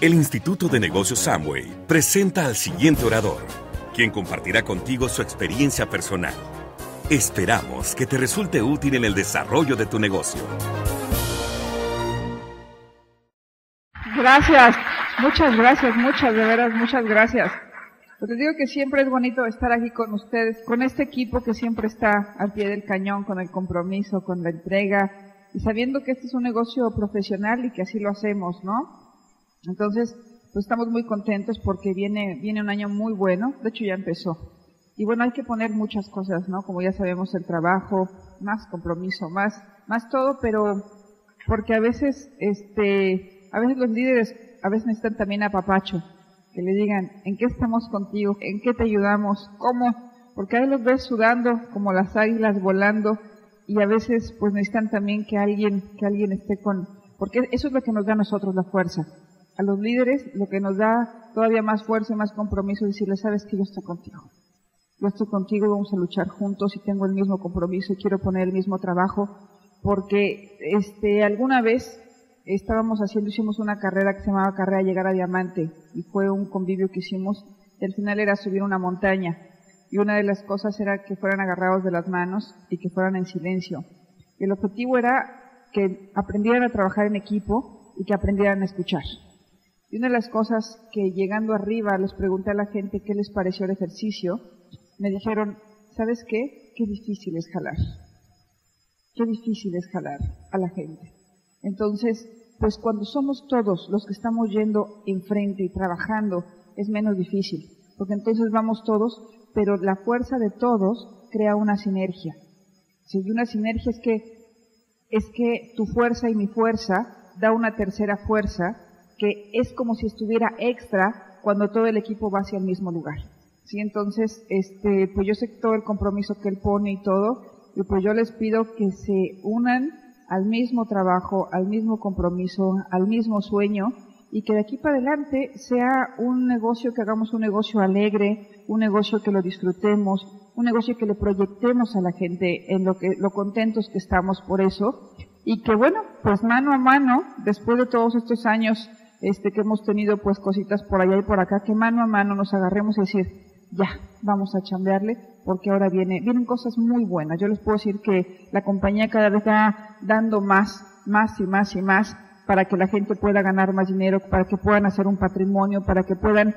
El Instituto de Negocios Samway presenta al siguiente orador, quien compartirá contigo su experiencia personal. Esperamos que te resulte útil en el desarrollo de tu negocio. Gracias, muchas gracias, muchas, de veras, muchas gracias. Pues les digo que siempre es bonito estar aquí con ustedes, con este equipo que siempre está al pie del cañón, con el compromiso, con la entrega, y sabiendo que este es un negocio profesional y que así lo hacemos, ¿no? Entonces, pues estamos muy contentos porque viene, viene un año muy bueno, de hecho ya empezó. Y bueno, hay que poner muchas cosas, ¿no? Como ya sabemos, el trabajo, más compromiso, más, más todo, pero porque a veces, este, a veces los líderes, a veces necesitan también a papacho que le digan en qué estamos contigo, en qué te ayudamos, cómo, porque ahí los ves sudando como las águilas volando y a veces pues necesitan también que alguien, que alguien esté con, porque eso es lo que nos da a nosotros la fuerza. A los líderes lo que nos da todavía más fuerza y más compromiso es decirles, sabes que yo estoy contigo. Yo estoy contigo, vamos a luchar juntos y tengo el mismo compromiso y quiero poner el mismo trabajo porque este alguna vez estábamos haciendo, hicimos una carrera que se llamaba Carrera Llegar a Diamante y fue un convivio que hicimos. Y al final era subir una montaña y una de las cosas era que fueran agarrados de las manos y que fueran en silencio. Y el objetivo era que aprendieran a trabajar en equipo y que aprendieran a escuchar. Y una de las cosas que llegando arriba les pregunté a la gente qué les pareció el ejercicio, me dijeron, ¿sabes qué? Qué difícil es jalar. Qué difícil es jalar a la gente. Entonces, pues cuando somos todos los que estamos yendo enfrente y trabajando, es menos difícil, porque entonces vamos todos, pero la fuerza de todos crea una sinergia. Si una sinergia es que, es que tu fuerza y mi fuerza da una tercera fuerza que es como si estuviera extra cuando todo el equipo va hacia el mismo lugar. ¿Sí? Entonces, este, pues yo sé todo el compromiso que él pone y todo, y pues yo les pido que se unan al mismo trabajo, al mismo compromiso, al mismo sueño y que de aquí para adelante sea un negocio que hagamos un negocio alegre, un negocio que lo disfrutemos, un negocio que le proyectemos a la gente en lo que lo contentos que estamos por eso y que bueno, pues mano a mano, después de todos estos años este que hemos tenido pues cositas por allá y por acá, que mano a mano nos agarremos y decir, ya, vamos a chambearle, porque ahora viene, vienen cosas muy buenas. Yo les puedo decir que la compañía cada vez está dando más, más y más y más para que la gente pueda ganar más dinero, para que puedan hacer un patrimonio, para que puedan,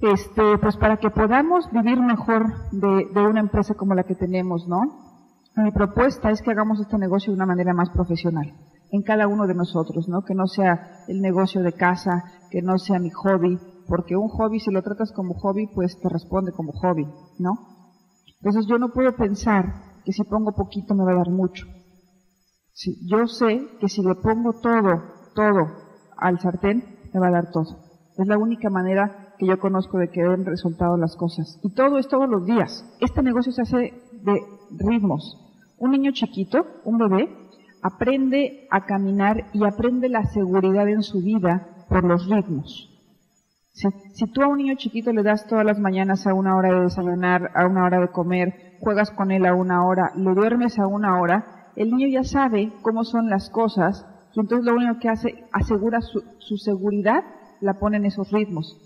este, pues para que podamos vivir mejor de, de una empresa como la que tenemos, ¿no? Mi propuesta es que hagamos este negocio de una manera más profesional en cada uno de nosotros, ¿no? Que no sea el negocio de casa, que no sea mi hobby, porque un hobby, si lo tratas como hobby, pues te responde como hobby, ¿no? Entonces yo no puedo pensar que si pongo poquito me va a dar mucho. Sí, yo sé que si le pongo todo, todo al sartén, me va a dar todo. Es la única manera que yo conozco de que den resultado las cosas. Y todo es todos los días. Este negocio se hace de ritmos. Un niño chiquito, un bebé, aprende a caminar y aprende la seguridad en su vida por los ritmos. Si, tú a un niño chiquito le das todas las mañanas a una hora de desayunar, a una hora de comer, juegas con él a una hora, le duermes a una hora, el niño ya sabe cómo son las cosas y entonces lo único que hace, asegura su, su seguridad, la pone en esos ritmos.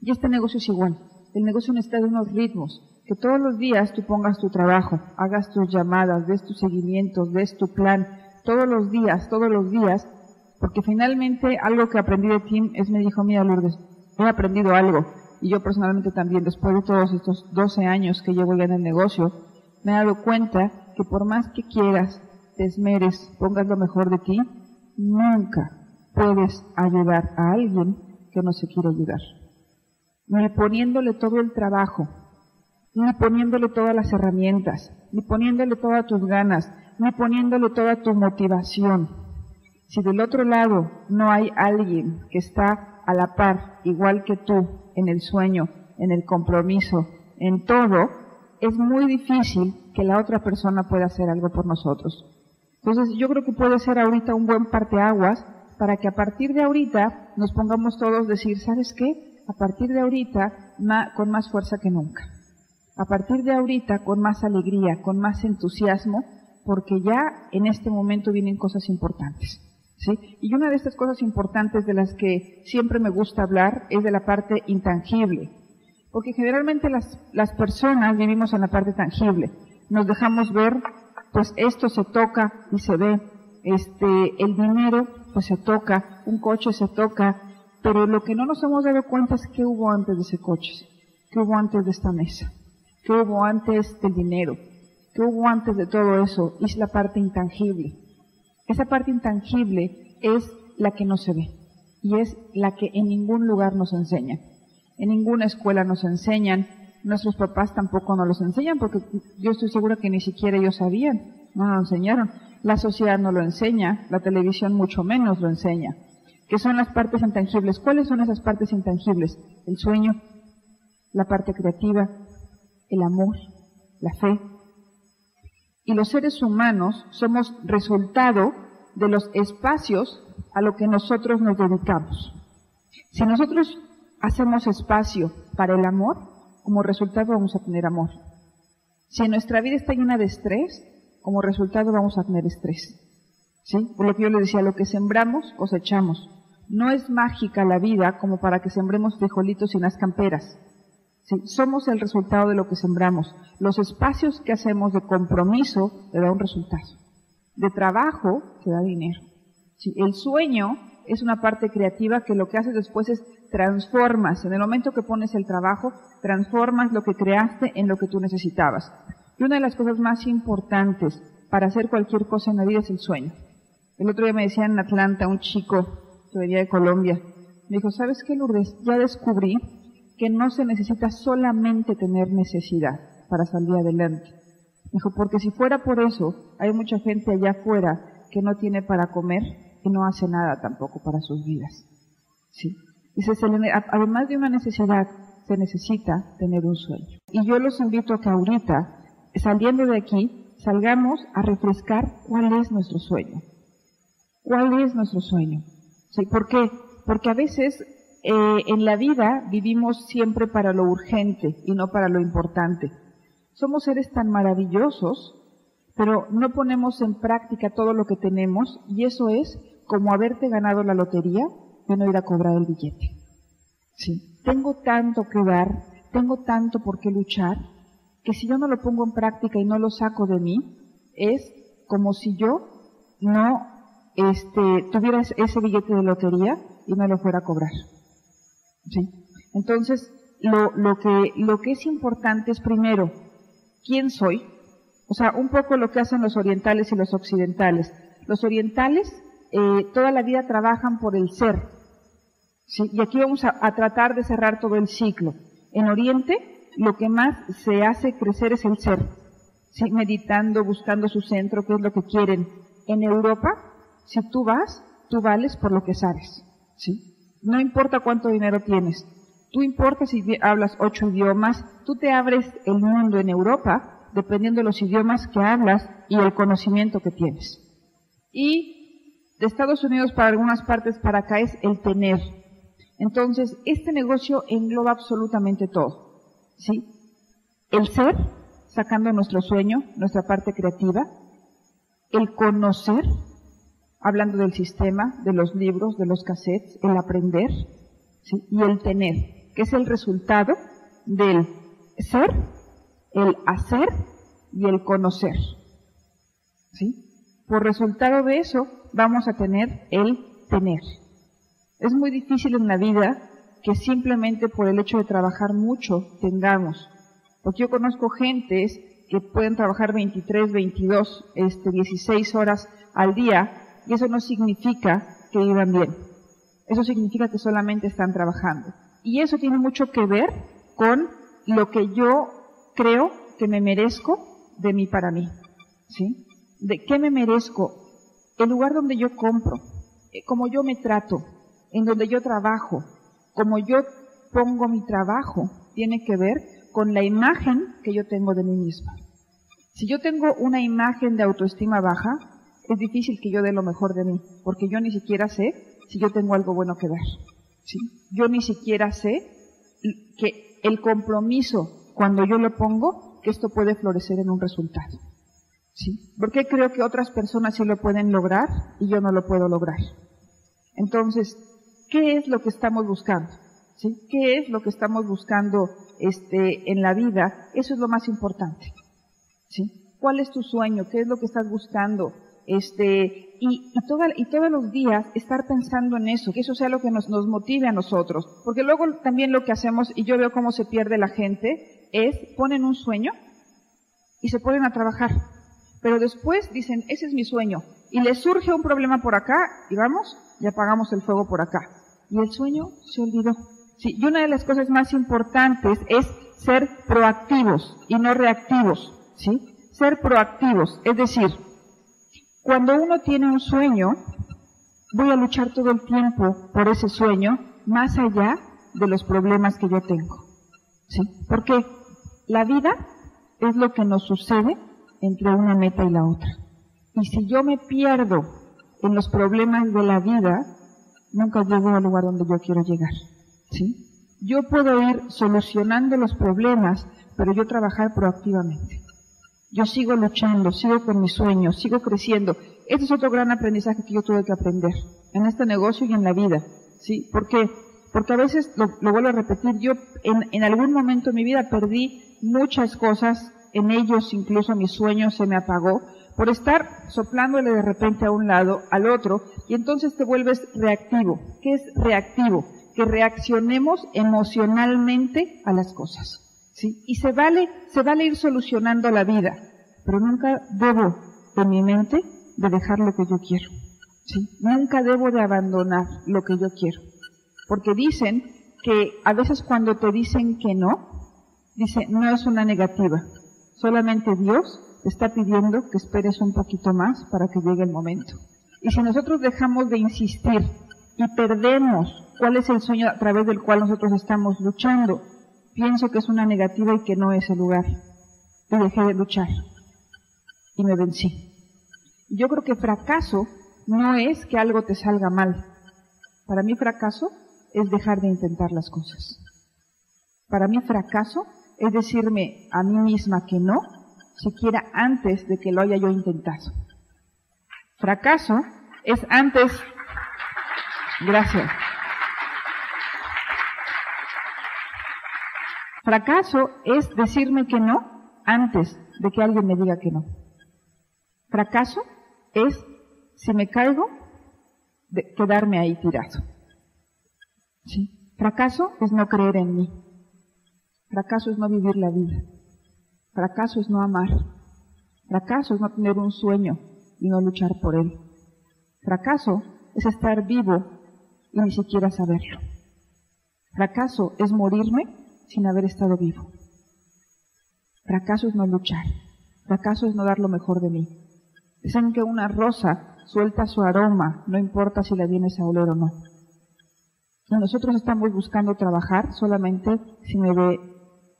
Y este negocio es igual. El negocio necesita de unos ritmos. Que todos los días tú pongas tu trabajo, hagas tus llamadas, des tus seguimientos, des tu plan, todos los días, todos los días, porque finalmente algo que aprendí de Tim es me dijo, mira Lourdes, he aprendido algo. Y yo personalmente también, después de todos estos 12 años que llevo ya en el negocio, me he dado cuenta que por más que quieras, te esmeres, pongas lo mejor de ti, nunca puedes ayudar a alguien que no se quiere ayudar. Ni poniéndole todo el trabajo, ni poniéndole todas las herramientas, ni poniéndole todas tus ganas, ni poniéndole toda tu motivación. Si del otro lado no hay alguien que está a la par, igual que tú, en el sueño, en el compromiso, en todo, es muy difícil que la otra persona pueda hacer algo por nosotros. Entonces yo creo que puede ser ahorita un buen parteaguas para que a partir de ahorita nos pongamos todos a decir, ¿sabes qué? A partir de ahorita con más fuerza que nunca. A partir de ahorita con más alegría, con más entusiasmo, porque ya en este momento vienen cosas importantes. ¿sí? Y una de estas cosas importantes de las que siempre me gusta hablar es de la parte intangible. Porque generalmente las, personas vivimos en la parte tangible. Nos dejamos ver, pues esto se toca y se ve. Este, el dinero, pues se toca, un coche se toca, pero lo que no nos hemos dado cuenta es qué hubo antes de ese coche, qué hubo antes de esta mesa, qué hubo antes del dinero, qué hubo antes de todo eso, es la parte intangible. Esa parte intangible es la que no se ve y es la que en ningún lugar nos enseñan. En ninguna escuela nos enseñan, nuestros papás tampoco nos los enseñan porque yo estoy segura que ni siquiera ellos sabían, no nos enseñaron. La sociedad no lo enseña, la televisión mucho menos lo enseña. ¿Qué son las partes intangibles? ¿Cuáles son esas partes intangibles? El sueño, la parte creativa, el amor, la fe, y los seres humanos somos resultado de los espacios a lo que nosotros nos dedicamos. Si nosotros hacemos espacio para el amor, como resultado vamos a tener amor. Si nuestra vida está llena de estrés, como resultado vamos a tener estrés. ¿Sí? Por lo que yo le decía, lo que sembramos, cosechamos. No es mágica la vida como para que sembremos frijolitos y las camperas somos el resultado de lo que sembramos. Los espacios que hacemos de compromiso le da un resultado. De trabajo te da dinero. el sueño es una parte creativa que lo que haces después es transformas. En el momento que pones el trabajo, transformas lo que creaste en lo que tú necesitabas. Y una de las cosas más importantes para hacer cualquier cosa en la vida es el sueño. El otro día me decía en Atlanta un chico que venía de Colombia, me dijo, ¿sabes qué, Lourdes? Ya descubrí que no se necesita solamente tener necesidad para salir adelante. Dijo, porque si fuera por eso, hay mucha gente allá afuera que no tiene para comer y no hace nada tampoco para sus vidas. ¿Sí? Dice, además de una necesidad, se necesita tener un sueño. Y yo los invito a que ahorita, saliendo de aquí, salgamos a refrescar cuál es nuestro sueño. ¿Cuál es nuestro sueño? ¿Sí? ¿Por qué? Porque a veces eh, en la vida vivimos siempre para lo urgente y no para lo importante. Somos seres tan maravillosos, pero no ponemos en práctica todo lo que tenemos y eso es como haberte ganado la lotería y no ir a cobrar el billete. Sí. Tengo tanto que dar, tengo tanto por qué luchar, que si yo no lo pongo en práctica y no lo saco de mí, es como si yo no este, tuviera ese billete de lotería y no lo fuera a cobrar. ¿Sí? Entonces, lo, lo, que, lo que es importante es primero, ¿quién soy? O sea, un poco lo que hacen los orientales y los occidentales. Los orientales eh, toda la vida trabajan por el ser. ¿sí? Y aquí vamos a, tratar de cerrar todo el ciclo. En Oriente, lo que más se hace crecer es el ser. Meditando, buscando su centro, qué es lo que quieren. En Europa, si tú vas, tú vales por lo que sabes. ¿sí? No importa cuánto dinero tienes. Tú importa si hablas ocho idiomas. Tú te abres el mundo en Europa dependiendo de los idiomas que hablas y el conocimiento que tienes. Y de Estados Unidos para algunas partes para acá es el tener. Entonces, este negocio engloba absolutamente todo. ¿Sí? El ser, sacando nuestro sueño, nuestra parte creativa. El conocer, hablando del sistema, de los libros, de los cassettes, el aprender y el tener, que es el resultado del ser, el hacer y el conocer. ¿sí? Por resultado de eso vamos a tener el tener. Es muy difícil en la vida que simplemente por el hecho de trabajar mucho tengamos. Porque yo conozco gentes que pueden trabajar 23, 22, este, 16 horas al día y eso no significa que vivan bien. Eso significa que solamente están trabajando. Y eso tiene mucho que ver con lo que yo creo que me merezco de mí para mí. ¿Sí? ¿De qué me merezco? El lugar donde yo compro, eh, como yo me trato, en donde yo trabajo, como yo pongo mi trabajo, tiene que ver con la imagen que yo tengo de mí misma. Si yo tengo una imagen de autoestima baja, es difícil que yo dé lo mejor de mí, porque yo ni siquiera sé si yo tengo algo bueno que dar. ¿sí? Yo ni siquiera sé que el compromiso, cuando yo lo pongo, que esto puede florecer en un resultado. ¿sí? ¿Por qué creo que otras personas sí lo pueden lograr y yo no lo puedo lograr? Entonces, ¿qué es lo que estamos buscando? ¿Sí? ¿Qué es lo que estamos buscando este, en la vida? Eso es lo más importante. ¿Sí? ¿Cuál es tu sueño? ¿Qué es lo que estás buscando? Este, y, y, y todos los días estar pensando en eso, que eso sea lo que nos, nos motive a nosotros. Porque luego también lo que hacemos, y yo veo cómo se pierde la gente, es ponen un sueño y se ponen a trabajar. Pero después dicen, ese es mi sueño. Y les surge un problema por acá y vamos, y apagamos el fuego por acá. Y el sueño se olvidó. Sí, y una de las cosas más importantes es ser proactivos y no reactivos. ¿sí? Ser proactivos, es decir, cuando uno tiene un sueño, voy a luchar todo el tiempo por ese sueño, más allá de los problemas que yo tengo. ¿Sí? Porque la vida es lo que nos sucede entre una meta y la otra. Y si yo me pierdo en los problemas de la vida, nunca llego al lugar donde yo quiero llegar. ¿Sí? Yo puedo ir solucionando los problemas, pero yo trabajar proactivamente. Yo sigo luchando, sigo con mis sueños, sigo creciendo. Este es otro gran aprendizaje que yo tuve que aprender en este negocio y en la vida. ¿Sí? ¿Por qué? Porque a veces, lo, vuelvo a repetir, yo en, en algún momento de mi vida perdí muchas cosas, en ellos incluso mi sueño se me apagó, por estar soplándole de repente a un lado, al otro, y entonces te vuelves reactivo. ¿Qué es reactivo? Que reaccionemos emocionalmente a las cosas. ¿Sí? Y se vale, se vale ir solucionando la vida, pero nunca debo en mi mente de dejar lo que yo quiero. ¿sí? Nunca debo de abandonar lo que yo quiero. Porque dicen que a veces cuando te dicen que no, dice, no es una negativa. Solamente Dios te está pidiendo que esperes un poquito más para que llegue el momento. Y si nosotros dejamos de insistir y perdemos cuál es el sueño a través del cual nosotros estamos luchando, pienso que es una negativa y que no es el lugar. Y dejé de luchar. Y me vencí. Yo creo que fracaso no es que algo te salga mal. Para mí fracaso es dejar de intentar las cosas. Para mí fracaso es decirme a mí misma que no, siquiera antes de que lo haya yo intentado. Fracaso es antes. Gracias. Fracaso es decirme que no antes de que alguien me diga que no. Fracaso es, si me caigo, de quedarme ahí tirado. ¿Sí? Fracaso es no creer en mí. Fracaso es no vivir la vida. Fracaso es no amar. Fracaso es no tener un sueño y no luchar por él. Fracaso es estar vivo y ni siquiera saberlo. Fracaso es morirme sin haber estado vivo. Fracaso es no luchar. Fracaso es no dar lo mejor de mí. Dicen que una rosa suelta su aroma, no importa si la vienes a oler o no. Nosotros estamos buscando trabajar solamente si me ve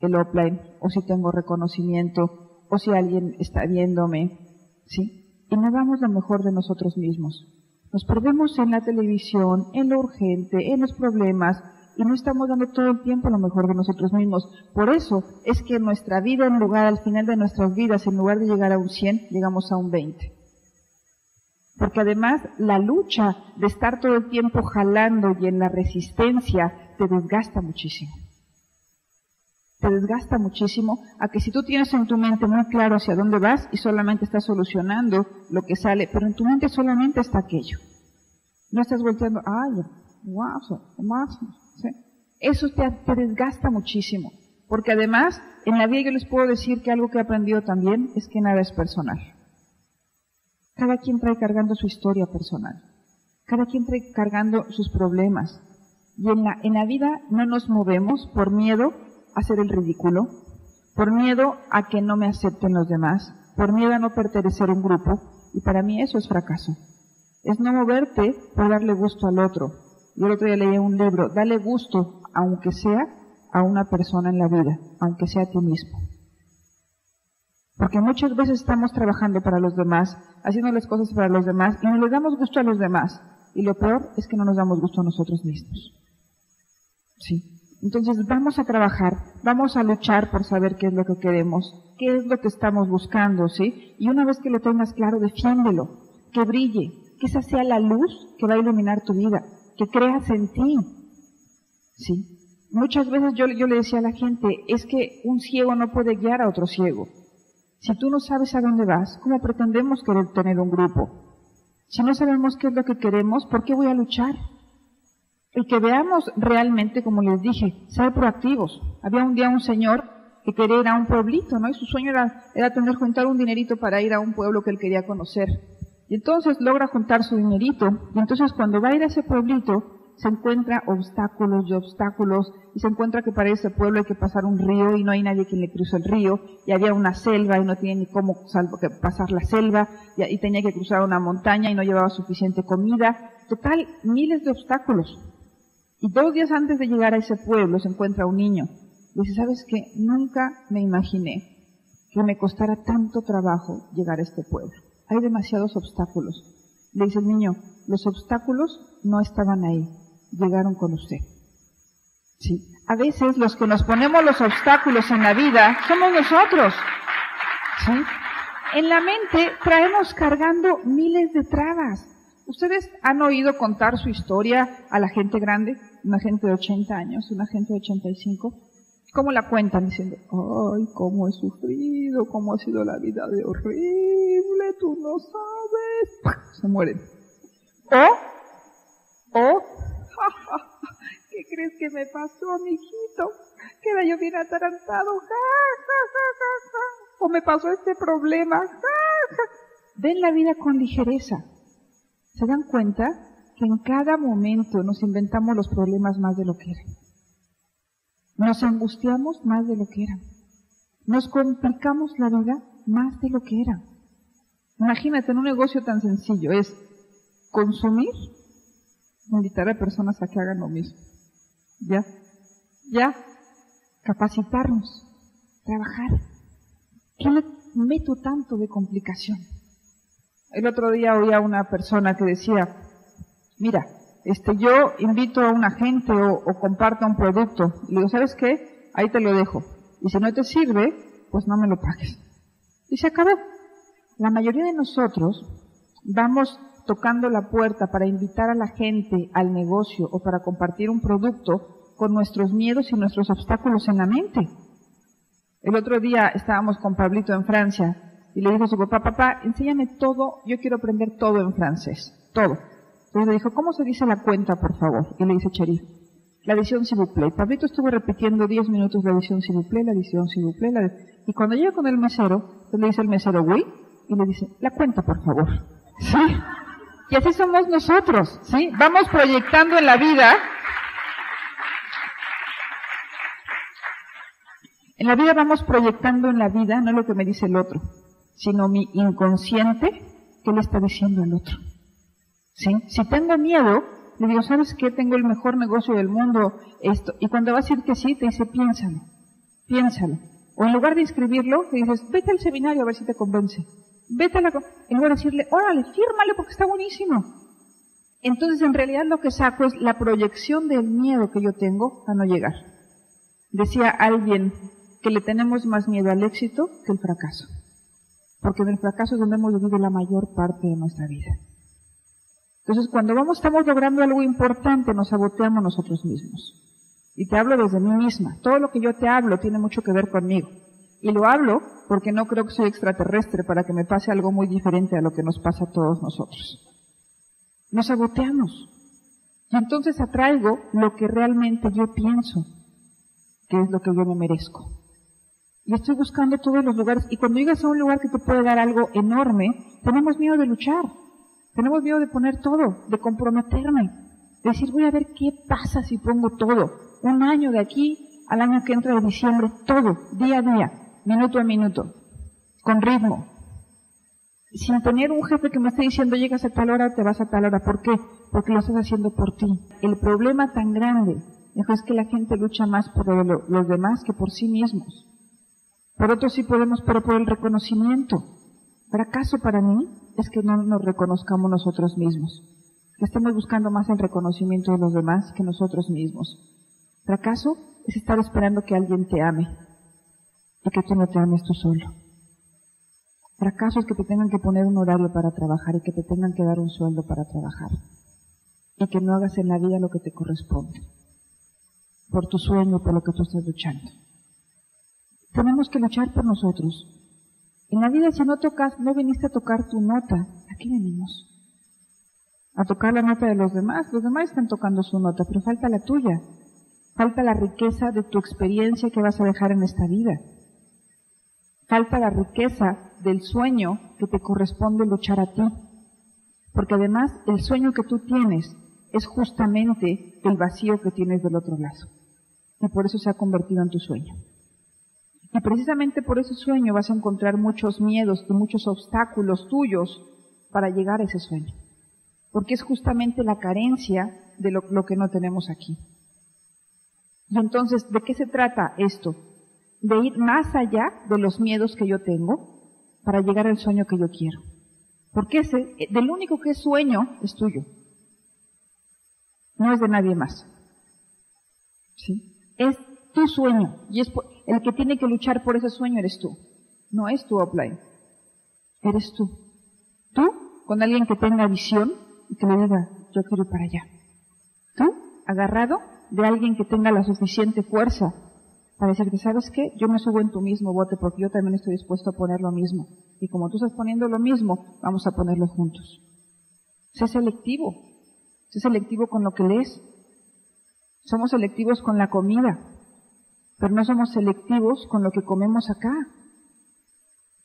el offline o si tengo reconocimiento o si alguien está viéndome, ¿sí? Y no damos lo mejor de nosotros mismos. Nos perdemos en la televisión, en lo urgente, en los problemas, y no estamos dando todo el tiempo lo mejor de nosotros mismos. Por eso es que nuestra vida, en lugar, al final de nuestras vidas, en lugar de llegar a un 100, llegamos a un 20. Porque además la lucha de estar todo el tiempo jalando y en la resistencia te desgasta muchísimo. Te desgasta muchísimo a que si tú tienes en tu mente muy claro hacia dónde vas y solamente estás solucionando lo que sale, pero en tu mente solamente está aquello. No estás volteando, ay, wow, más, eso te, desgasta muchísimo. Porque además, en la vida yo les puedo decir que algo que he aprendido también es que nada es personal. Cada quien trae cargando su historia personal. Cada quien trae cargando sus problemas. Y en la, en la vida no nos movemos por miedo a hacer el ridículo, por miedo a que no me acepten los demás, por miedo a no pertenecer a un grupo. Y para mí eso es fracaso. Es no moverte por darle gusto al otro, yo el otro día leí un libro, dale gusto, aunque sea a una persona en la vida, aunque sea a ti mismo. Porque muchas veces estamos trabajando para los demás, haciendo las cosas para los demás y no les damos gusto a los demás. Y lo peor es que no nos damos gusto a nosotros mismos. Sí. Entonces vamos a trabajar, vamos a luchar por saber qué es lo que queremos, qué es lo que estamos buscando, ¿sí? Y una vez que lo tengas claro, defiéndelo, que brille, que esa sea la luz que va a iluminar tu vida, que creas en ti. Sí. Muchas veces yo, yo le decía a la gente, es que un ciego no puede guiar a otro ciego. Si tú no sabes a dónde vas, ¿cómo pretendemos querer tener un grupo? Si no sabemos qué es lo que queremos, ¿por qué voy a luchar? El que veamos realmente, como les dije, ser proactivos. Había un día un señor que quería ir a un pueblito, ¿no? Y su sueño era, era tener juntar un dinerito para ir a un pueblo que él quería conocer. Y entonces logra juntar su dinerito, y entonces cuando va a ir a ese pueblito, se encuentra obstáculos y obstáculos, y se encuentra que para ese pueblo hay que pasar un río y no hay nadie quien le cruce el río, y había una selva y no tiene ni cómo salvo que pasar la selva, y, y tenía que cruzar una montaña y no llevaba suficiente comida. Total, miles de obstáculos. Y dos días antes de llegar a ese pueblo se encuentra un niño. Dice, ¿sabes qué? Nunca me imaginé que me costara tanto trabajo llegar a este pueblo. Hay demasiados obstáculos. Le dice el niño, los obstáculos no estaban ahí, llegaron con usted. Sí. A veces los que nos ponemos los obstáculos en la vida somos nosotros. ¿Sí? En la mente traemos cargando miles de trabas. ¿Ustedes han oído contar su historia a la gente grande? Una gente de 80 años, una gente de 85. ¿Cómo la cuentan? Diciendo, ay, cómo he sufrido, cómo ha sido la vida de horrible, tú no sabes. Se mueren. O, o, ¿qué crees que me pasó, amiguito? Queda yo bien atarantado. O me pasó este problema. Ven la vida con ligereza. ¿Se dan cuenta que en cada momento nos inventamos los problemas más de lo que eran? Nos angustiamos más de lo que eran. Nos complicamos la vida más de lo que era. Imagínate en un negocio tan sencillo, es consumir, invitar a personas a que hagan lo mismo. ¿Ya? ¿Ya? Capacitarnos, trabajar. ¿Qué le meto tanto de complicación? El otro día oía a una persona que decía, mira, este, yo invito a una gente o, comparto un producto. Y digo, ¿sabes qué? Ahí te lo dejo. Y si no te sirve, pues no me lo pagues. Y se acabó. La mayoría de nosotros vamos tocando la puerta para invitar a la gente al negocio o para compartir un producto con nuestros miedos y nuestros obstáculos en la mente. El otro día estábamos con Pablito en Francia y le dijo a su papá, papá, enséñame todo, yo quiero aprender todo en francés, todo. Entonces le dijo, ¿cómo se dice la cuenta, por favor? Y le dice Cherif, la edición vous Pablito estuvo repitiendo 10 minutos la edición vous la edición vous la y cuando llega con el mesero, le dice el mesero, oui, y le dice, la cuenta, por favor. ¿Sí? Y así somos nosotros, ¿sí? Vamos proyectando en la vida En la vida vamos proyectando en la vida no lo que me dice el otro, sino mi inconsciente que le está diciendo el otro. Si tengo miedo, le digo, ¿sabes qué? Tengo el mejor negocio del mundo, esto. Y cuando va a decir que sí, te dice, piénsalo, piénsalo. O en lugar de inscribirlo, le dices, vete al seminario a ver si te convence. Vete a la... En lugar de decirle, órale, fírmale porque está buenísimo. Entonces, en realidad lo que saco es la proyección del miedo que yo tengo a no llegar. Decía alguien que le tenemos más miedo al éxito que al fracaso porque en el fracaso es donde hemos vivido la mayor parte de nuestra vida. Entonces, cuando vamos, estamos logrando algo importante, nos saboteamos nosotros mismos. Y te hablo desde mí misma. Todo lo que yo te hablo tiene mucho que ver conmigo. Y lo hablo porque no creo que soy extraterrestre para que me pase algo muy diferente a lo que nos pasa a todos nosotros. Nos saboteamos. Y entonces atraigo lo que realmente yo pienso, que es lo que yo me merezco. Y estoy buscando todos los lugares. Y cuando llegas a un lugar que te puede dar algo enorme, tenemos miedo de luchar. Tenemos miedo de poner todo, de comprometerme. De decir, voy a ver qué pasa si pongo todo. Un año de aquí al año que entra de diciembre, todo, día a día, minuto a minuto, con ritmo. Sin tener un jefe que me esté diciendo, llegas a tal hora, te vas a tal hora. ¿Por qué? Porque lo estás haciendo por ti. El problema tan grande es que la gente lucha más por los demás que por sí mismos. Por otro sí podemos, pero por el reconocimiento. Fracaso para mí es que no nos reconozcamos nosotros mismos, que estemos buscando más el reconocimiento de los demás que nosotros mismos. Fracaso es estar esperando que alguien te ame y que tú no te ames tú solo. Fracaso es que te tengan que poner un horario para trabajar y que te tengan que dar un sueldo para trabajar. Y que no hagas en la vida lo que te corresponde. Por tu sueño, por lo que tú estás luchando. Tenemos que luchar por nosotros. En la vida si no tocas, no viniste a tocar tu nota. ¿A qué venimos? A tocar la nota de los demás. Los demás están tocando su nota, pero falta la tuya. Falta la riqueza de tu experiencia que vas a dejar en esta vida. Falta la riqueza del sueño que te corresponde luchar a ti. Porque además el sueño que tú tienes es justamente el vacío que tienes del otro lado. Y por eso se ha convertido en tu sueño. Y precisamente por ese sueño vas a encontrar muchos miedos y muchos obstáculos tuyos para llegar a ese sueño. Porque es justamente la carencia de lo, lo que no tenemos aquí. Y entonces, ¿de qué se trata esto? De ir más allá de los miedos que yo tengo para llegar al sueño que yo quiero. Porque ese, del único que es sueño, es tuyo. No es de nadie más. ¿Sí? Es tu sueño. Y es el que tiene que luchar por ese sueño eres tú. No es tu offline. Eres tú. Tú, con alguien que tenga visión y que le diga, yo quiero ir para allá. Tú, agarrado de alguien que tenga la suficiente fuerza para decirte, ¿sabes qué? Yo me subo en tu mismo bote porque yo también estoy dispuesto a poner lo mismo. Y como tú estás poniendo lo mismo, vamos a ponerlo juntos. Sé selectivo. Sé selectivo con lo que lees. Somos selectivos con la comida, pero no somos selectivos con lo que comemos acá.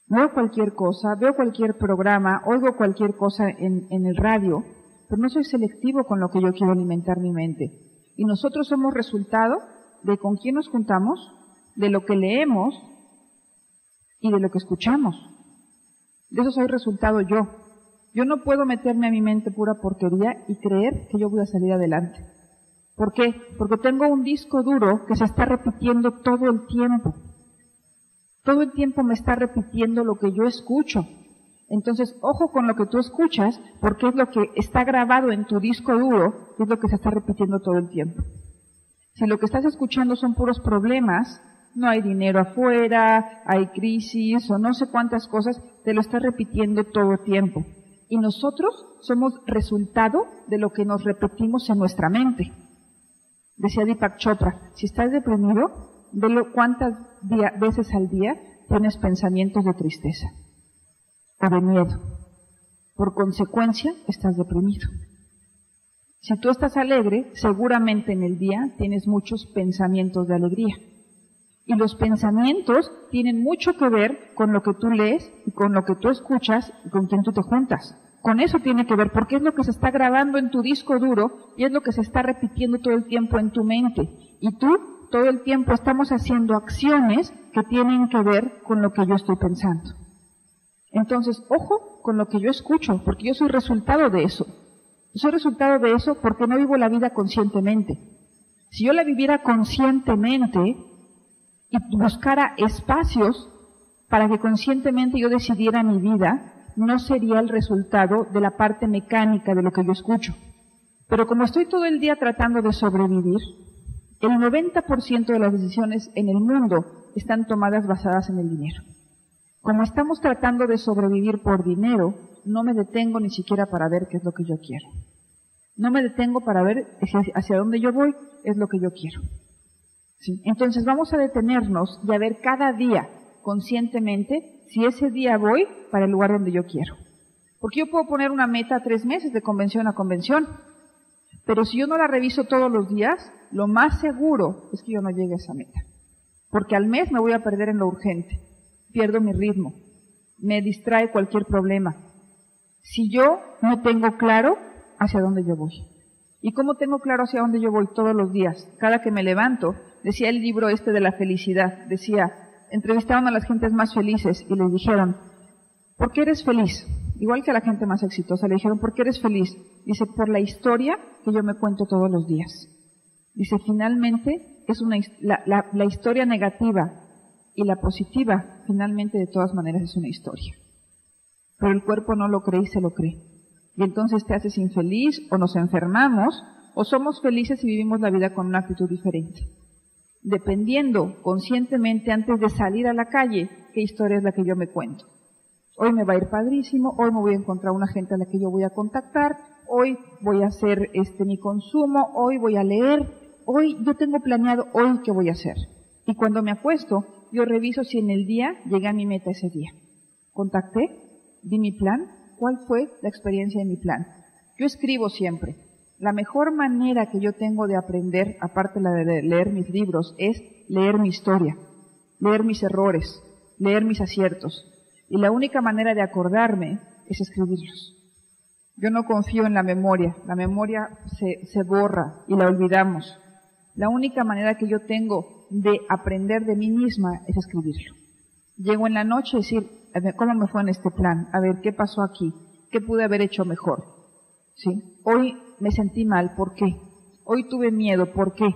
Veo cualquier cosa, veo cualquier programa, oigo cualquier cosa en, en el radio, pero no soy selectivo con lo que yo quiero alimentar mi mente. Y nosotros somos resultado de con quién nos juntamos, de lo que leemos y de lo que escuchamos. De eso soy resultado yo. Yo no puedo meterme a mi mente pura porquería y creer que yo voy a salir adelante. ¿Por qué? Porque tengo un disco duro que se está repitiendo todo el tiempo. Todo el tiempo me está repitiendo lo que yo escucho. Entonces, ojo con lo que tú escuchas, porque es lo que está grabado en tu disco duro, es lo que se está repitiendo todo el tiempo. Si lo que estás escuchando son puros problemas, no hay dinero afuera, hay crisis o no sé cuántas cosas, te lo está repitiendo todo el tiempo. Y nosotros somos resultado de lo que nos repetimos en nuestra mente. Decía Deepak Chopra, si estás deprimido, velo cuántas veces al día tienes pensamientos de tristeza o de miedo. Por consecuencia, estás deprimido. Si tú estás alegre, seguramente en el día tienes muchos pensamientos de alegría. Y los pensamientos tienen mucho que ver con lo que tú lees y con lo que tú escuchas y con quien tú te juntas. Con eso tiene que ver, porque es lo que se está grabando en tu disco duro y es lo que se está repitiendo todo el tiempo en tu mente. Y tú todo el tiempo estamos haciendo acciones que tienen que ver con lo que yo estoy pensando. Entonces, ojo con lo que yo escucho, porque yo soy resultado de eso. soy resultado de eso porque no vivo la vida conscientemente. Si yo la viviera conscientemente y buscara espacios para que conscientemente yo decidiera mi vida, no sería el resultado de la parte mecánica de lo que yo escucho. Pero como estoy todo el día tratando de sobrevivir, el 90% de las decisiones en el mundo están tomadas basadas en el dinero. Como estamos tratando de sobrevivir por dinero, no me detengo ni siquiera para ver qué es lo que yo quiero. No me detengo para ver hacia dónde yo voy, es lo que yo quiero. Entonces vamos a detenernos y a ver cada día conscientemente si ese día voy para el lugar donde yo quiero. Porque yo puedo poner una meta tres meses de convención a convención, pero si yo no la reviso todos los días, lo más seguro es que yo no llegue a esa meta. Porque al mes me voy a perder en lo urgente pierdo mi ritmo, me distrae cualquier problema. Si yo no tengo claro hacia dónde yo voy. ¿Y cómo tengo claro hacia dónde yo voy todos los días? Cada que me levanto, decía el libro este de la felicidad, decía, entrevistaron a las gentes más felices y les dijeron, ¿por qué eres feliz? Igual que a la gente más exitosa, le dijeron, ¿por qué eres feliz? Dice, por la historia que yo me cuento todos los días. Dice, finalmente, es una, la, la historia negativa y la positiva, finalmente, de todas maneras, es una historia. Pero el cuerpo no lo cree y se lo cree. Y entonces te haces infeliz o nos enfermamos o somos felices y vivimos la vida con una actitud diferente. Dependiendo conscientemente antes de salir a la calle qué historia es la que yo me cuento. Hoy me va a ir padrísimo, hoy me voy a encontrar una gente a la que yo voy a contactar, hoy voy a hacer este mi consumo, hoy voy a leer, hoy yo tengo planeado hoy qué voy a hacer. Y cuando me acuesto, yo reviso si en el día llegué a mi meta ese día. Contacté, di mi plan, cuál fue la experiencia de mi plan. Yo escribo siempre. La mejor manera que yo tengo de aprender, aparte de leer mis libros, es leer mi historia, leer mis errores, leer mis aciertos. Y la única manera de acordarme es escribirlos. Yo no confío en la memoria. La memoria se, borra y la olvidamos. La única manera que yo tengo de aprender de mí misma es escribirlo. Llego en la noche a decir, ¿cómo me fue en este plan? A ver, ¿qué pasó aquí? ¿Qué pude haber hecho mejor? ¿Sí? Hoy me sentí mal, ¿por qué? Hoy tuve miedo, ¿por qué?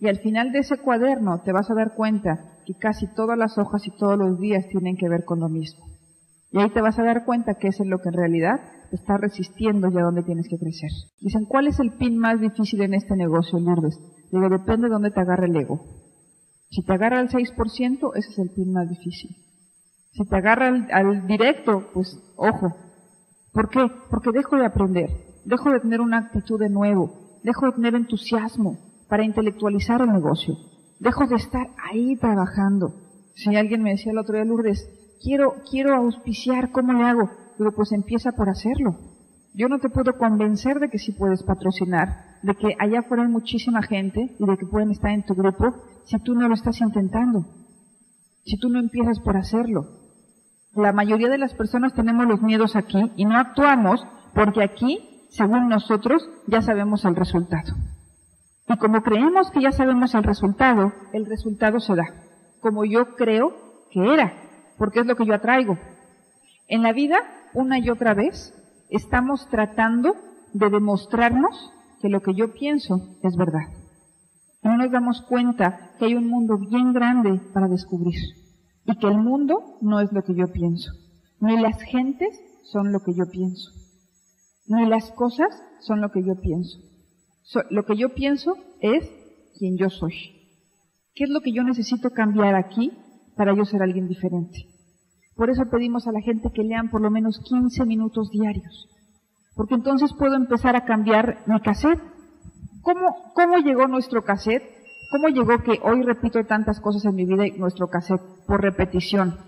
Y al final de ese cuaderno te vas a dar cuenta que casi todas las hojas y todos los días tienen que ver con lo mismo. Y ahí te vas a dar cuenta que eso es lo que en realidad te está resistiendo y a dónde tienes que crecer. Dicen, ¿cuál es el pin más difícil en este negocio, Lourdes? Digo, depende de dónde te agarre el ego. Si te agarra al 6%, ese es el pin más difícil. Si te agarra al, directo, pues ojo. ¿Por qué? Porque dejo de aprender, dejo de tener una actitud de nuevo, dejo de tener entusiasmo para intelectualizar el negocio, dejo de estar ahí trabajando. Si alguien me decía el otro día, Lourdes, quiero, quiero auspiciar, ¿cómo le hago? Digo, pues empieza por hacerlo. Yo no te puedo convencer de que sí puedes patrocinar, de que allá afuera hay muchísima gente y de que pueden estar en tu grupo si tú no lo estás intentando, si tú no empiezas por hacerlo. La mayoría de las personas tenemos los miedos aquí y no actuamos porque aquí, según nosotros, ya sabemos el resultado. Y como creemos que ya sabemos el resultado, el resultado se da, como yo creo que era, porque es lo que yo atraigo. En la vida, una y otra vez, estamos tratando de demostrarnos que lo que yo pienso es verdad. No nos damos cuenta que hay un mundo bien grande para descubrir y que el mundo no es lo que yo pienso, ni las gentes son lo que yo pienso, ni las cosas son lo que yo pienso. lo que yo pienso es quien yo soy. ¿Qué es lo que yo necesito cambiar aquí para yo ser alguien diferente? Por eso pedimos a la gente que lean por lo menos 15 minutos diarios, porque entonces puedo empezar a cambiar mi cassette. ¿Cómo, cómo llegó nuestro cassette? ¿Cómo llegó que hoy repito tantas cosas en mi vida y nuestro cassette por repetición?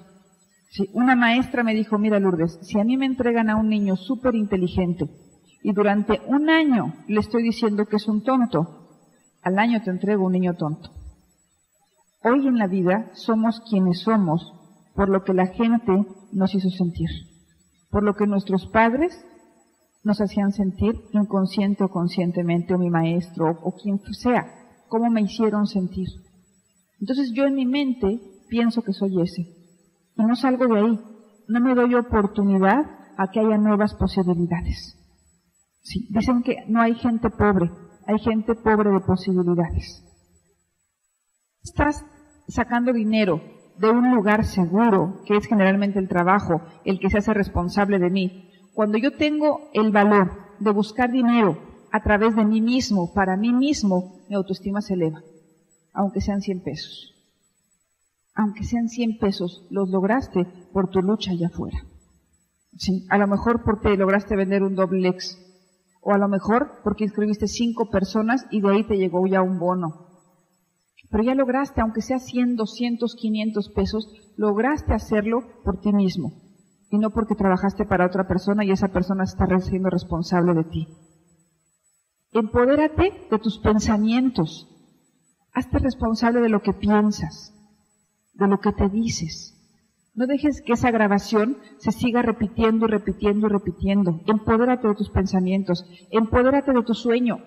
Una maestra me dijo, mira Lourdes, si a mí me entregan a un niño súper inteligente y durante un año le estoy diciendo que es un tonto, al año te entrego un niño tonto. Hoy en la vida somos quienes somos por lo que la gente nos hizo sentir, por lo que nuestros padres nos hacían sentir inconsciente o conscientemente, o mi maestro, o quien sea cómo me hicieron sentir. Entonces yo en mi mente pienso que soy ese. Y no salgo de ahí. No me doy oportunidad a que haya nuevas posibilidades. Dicen que no hay gente pobre, hay gente pobre de posibilidades. Estás sacando dinero de un lugar seguro, que es generalmente el trabajo, el que se hace responsable de mí. Cuando yo tengo el valor de buscar dinero a través de mí mismo, para mí mismo, mi autoestima se eleva, aunque sean 100 pesos. Aunque sean 100 pesos, los lograste por tu lucha allá afuera. Sí, a lo mejor porque lograste vender un doble ex, o a lo mejor porque inscribiste cinco personas y de ahí te llegó ya un bono. Pero ya lograste, aunque sea 100, 200, 500 pesos, lograste hacerlo por ti mismo y no porque trabajaste para otra persona y esa persona está siendo responsable de ti. Empodérate de tus pensamientos. Hazte responsable de lo que piensas, de lo que te dices. No dejes que esa grabación se siga repitiendo repitiendo y repitiendo. Empodérate de tus pensamientos. Empodérate de tu sueño.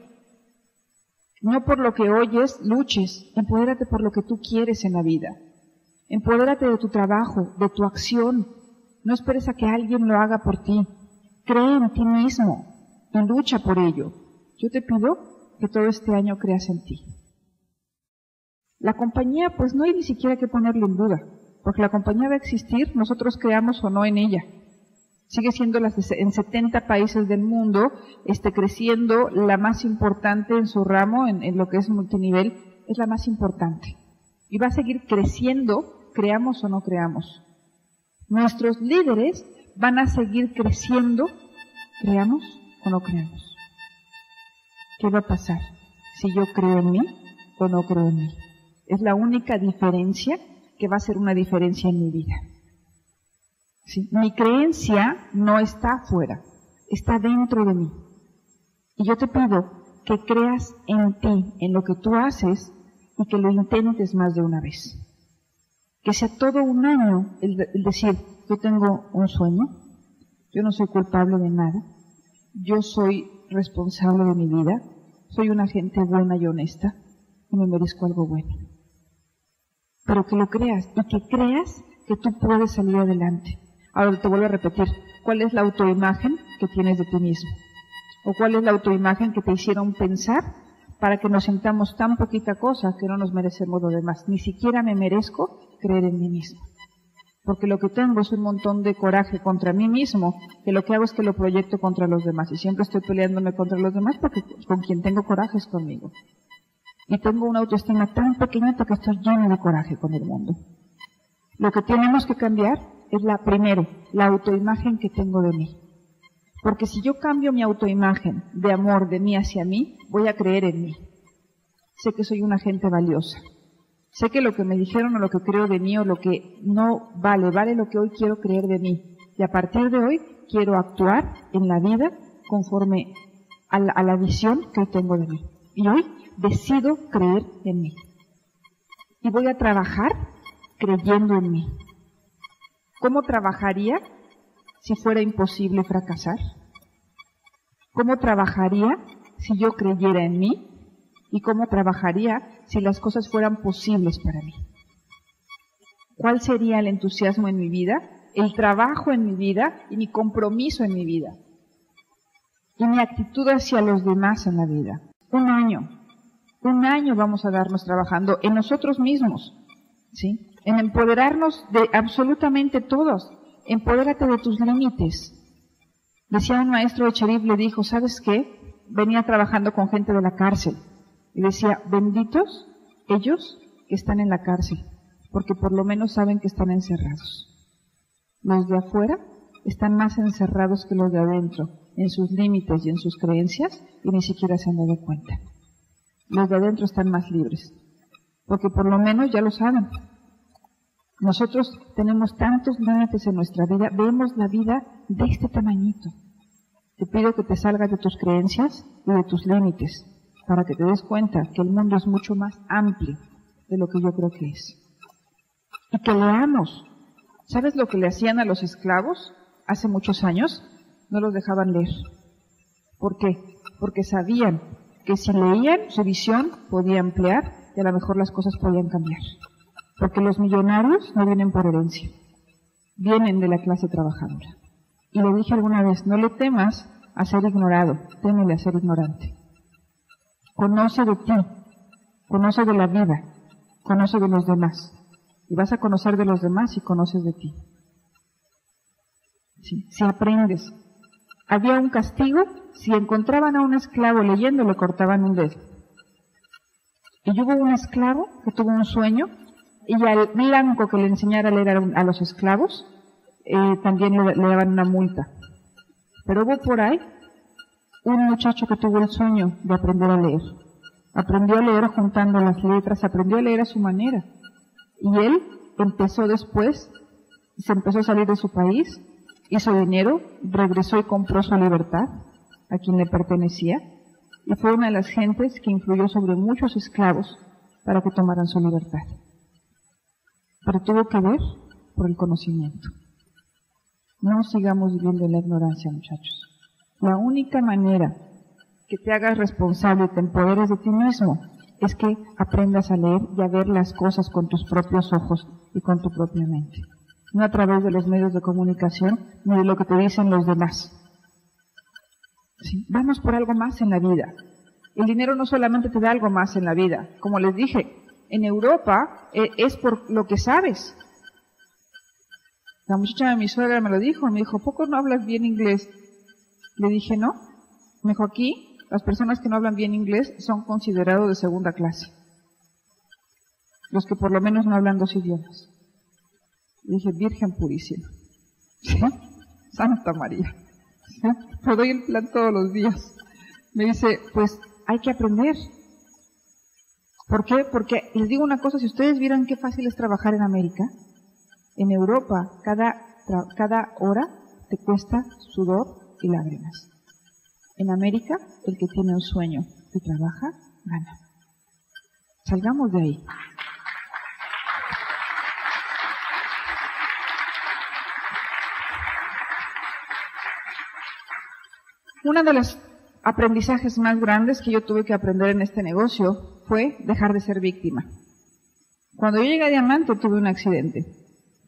No por lo que oyes, luches. Empodérate por lo que tú quieres en la vida. Empodérate de tu trabajo, de tu acción. No esperes a que alguien lo haga por ti. Cree en ti mismo y lucha por ello. Yo te pido que todo este año creas en ti. La compañía, pues no hay ni siquiera que ponerle en duda, porque la compañía va a existir, nosotros creamos o no en ella. Sigue siendo en 70 países del mundo, este, creciendo la más importante en su ramo, en, en lo que es multinivel, es la más importante. Y va a seguir creciendo, creamos o no creamos. Nuestros líderes van a seguir creciendo, creamos o no creamos. ¿Qué va a pasar si yo creo en mí o no creo en mí? Es la única diferencia que va a ser una diferencia en mi vida. Mi creencia no está afuera, está dentro de mí. Y yo te pido que creas en ti, en lo que tú haces, y que lo intentes más de una vez. Que sea todo un año el, decir, yo tengo un sueño, yo no soy culpable de nada, yo soy responsable de mi vida, soy una gente buena y honesta, y me merezco algo bueno. Pero que lo creas y que creas que tú puedes salir adelante. Ahora te vuelvo a repetir, ¿cuál es la autoimagen que tienes de ti mismo? ¿O cuál es la autoimagen que te hicieron pensar para que nos sentamos tan poquita cosa que no nos merecemos lo demás? Ni siquiera me merezco creer en mí mismo. Porque lo que tengo es un montón de coraje contra mí mismo, que lo que hago es que lo proyecto contra los demás. Y siempre estoy peleándome contra los demás porque con quien tengo coraje es conmigo. Y tengo una autoestima tan pequeñita que estoy lleno de coraje con el mundo. Lo que tenemos que cambiar es la primero, la autoimagen que tengo de mí. Porque si yo cambio mi autoimagen de amor de mí hacia mí, voy a creer en mí. Sé que soy una gente valiosa. Sé que lo que me dijeron o lo que creo de mí o lo que no vale, vale lo que hoy quiero creer de mí. Y a partir de hoy quiero actuar en la vida conforme a la, a la visión que tengo de mí. Y hoy decido creer en mí. Y voy a trabajar creyendo en mí. ¿Cómo trabajaría si fuera imposible fracasar? ¿Cómo trabajaría si yo creyera en mí? ¿Y cómo trabajaría si las cosas fueran posibles para mí? ¿Cuál sería el entusiasmo en mi vida, el trabajo en mi vida y mi compromiso en mi vida? Y mi actitud hacia los demás en la vida. Un año. Un año vamos a darnos trabajando en nosotros mismos. ¿Sí? en empoderarnos de absolutamente todos. Empodérate de tus límites. Decía un maestro de Cherif, le dijo, ¿sabes qué? Venía trabajando con gente de la cárcel. Y decía, benditos ellos que están en la cárcel, porque por lo menos saben que están encerrados. Los de afuera están más encerrados que los de adentro, en sus límites y en sus creencias, y ni siquiera se han dado cuenta. Los de adentro están más libres, porque por lo menos ya lo saben, nosotros tenemos tantos límites en nuestra vida, vemos la vida de este tamañito. Te pido que te salgas de tus creencias y de tus límites para que te des cuenta que el mundo es mucho más amplio de lo que yo creo que es. Y que leamos. ¿Sabes lo que le hacían a los esclavos hace muchos años? No los dejaban leer. ¿Por qué? Porque sabían que si leían su visión podía ampliar y a lo mejor las cosas podían cambiar. Porque los millonarios no vienen por herencia, vienen de la clase trabajadora. Y lo dije alguna vez, no le temas a ser ignorado, témele a ser ignorante. Conoce de ti, conoce de la vida, conoce de los demás. Y vas a conocer de los demás si conoces de ti. Si aprendes. Había un castigo, si encontraban a un esclavo leyendo le cortaban un dedo. Y hubo un esclavo que tuvo un sueño y al blanco que le enseñara a leer a los esclavos, eh, también le, daban una multa. Pero hubo por ahí un muchacho que tuvo el sueño de aprender a leer. Aprendió a leer juntando las letras, aprendió a leer a su manera. Y él empezó después, se empezó a salir de su país, hizo dinero, regresó y compró su libertad a quien le pertenecía. Y fue una de las gentes que influyó sobre muchos esclavos para que tomaran su libertad pero tuvo que ver por el conocimiento. No sigamos viviendo en la ignorancia, muchachos. La única manera que te hagas responsable y te empoderes de ti mismo es que aprendas a leer y a ver las cosas con tus propios ojos y con tu propia mente. No a través de los medios de comunicación ni de lo que te dicen los demás. Vamos por algo más en la vida. El dinero no solamente te da algo más en la vida. Como les dije, en Europa eh, es por lo que sabes. La muchacha de mi suegra me lo dijo, me dijo, ¿poco no hablas bien inglés? Le dije, no. Me dijo, aquí las personas que no hablan bien inglés son considerados de segunda clase. Los que por lo menos no hablan dos idiomas. Le dije, Virgen purísima. Santa María. ¿Sí? Doy el plan todos los días. Me dice, pues hay que aprender. ¿Por qué? Porque les digo una cosa, si ustedes vieran qué fácil es trabajar en América, en Europa cada, cada hora te cuesta sudor y lágrimas. En América, el que tiene un sueño y trabaja, gana. Salgamos de ahí. Una de las aprendizajes más grandes que yo tuve que aprender en este negocio fue dejar de ser víctima. Cuando yo llegué a Diamante tuve un accidente.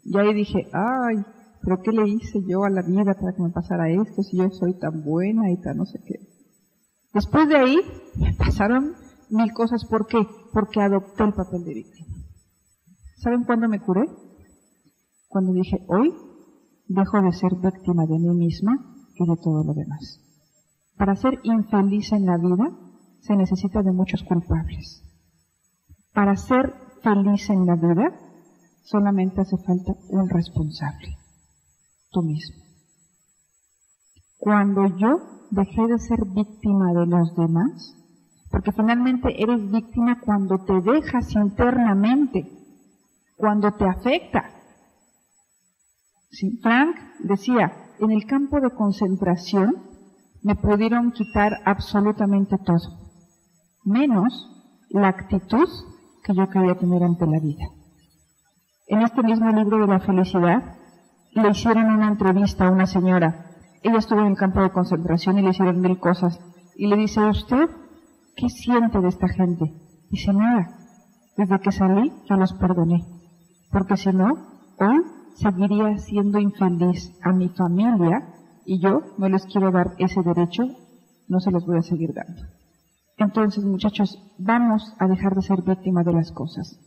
Y ahí dije, ay, pero ¿qué le hice yo a la vida para que me pasara esto si yo soy tan buena y tan no sé qué? Después de ahí me pasaron mil cosas. ¿Por qué? Porque adopté el papel de víctima. ¿Saben cuándo me curé? Cuando dije, hoy dejo de ser víctima de mí misma y de todo lo demás. Para ser infeliz en la vida se necesita de muchos culpables. Para ser feliz en la vida solamente hace falta un responsable, tú mismo. Cuando yo dejé de ser víctima de los demás, porque finalmente eres víctima cuando te dejas internamente, cuando te afecta. Frank decía, en el campo de concentración me pudieron quitar absolutamente todo, menos la actitud que yo quería tener ante la vida. En este mismo libro de la felicidad, le hicieron una entrevista a una señora. Ella estuvo en el campo de concentración y le hicieron mil cosas. Y le dice, ¿usted qué siente de esta gente? Dice, nada. Desde que salí, yo los perdoné. Porque si no, hoy seguiría siendo infeliz a mi familia y yo no les quiero dar ese derecho, no se los voy a seguir dando. Entonces, muchachos, vamos a dejar de ser víctimas de las cosas.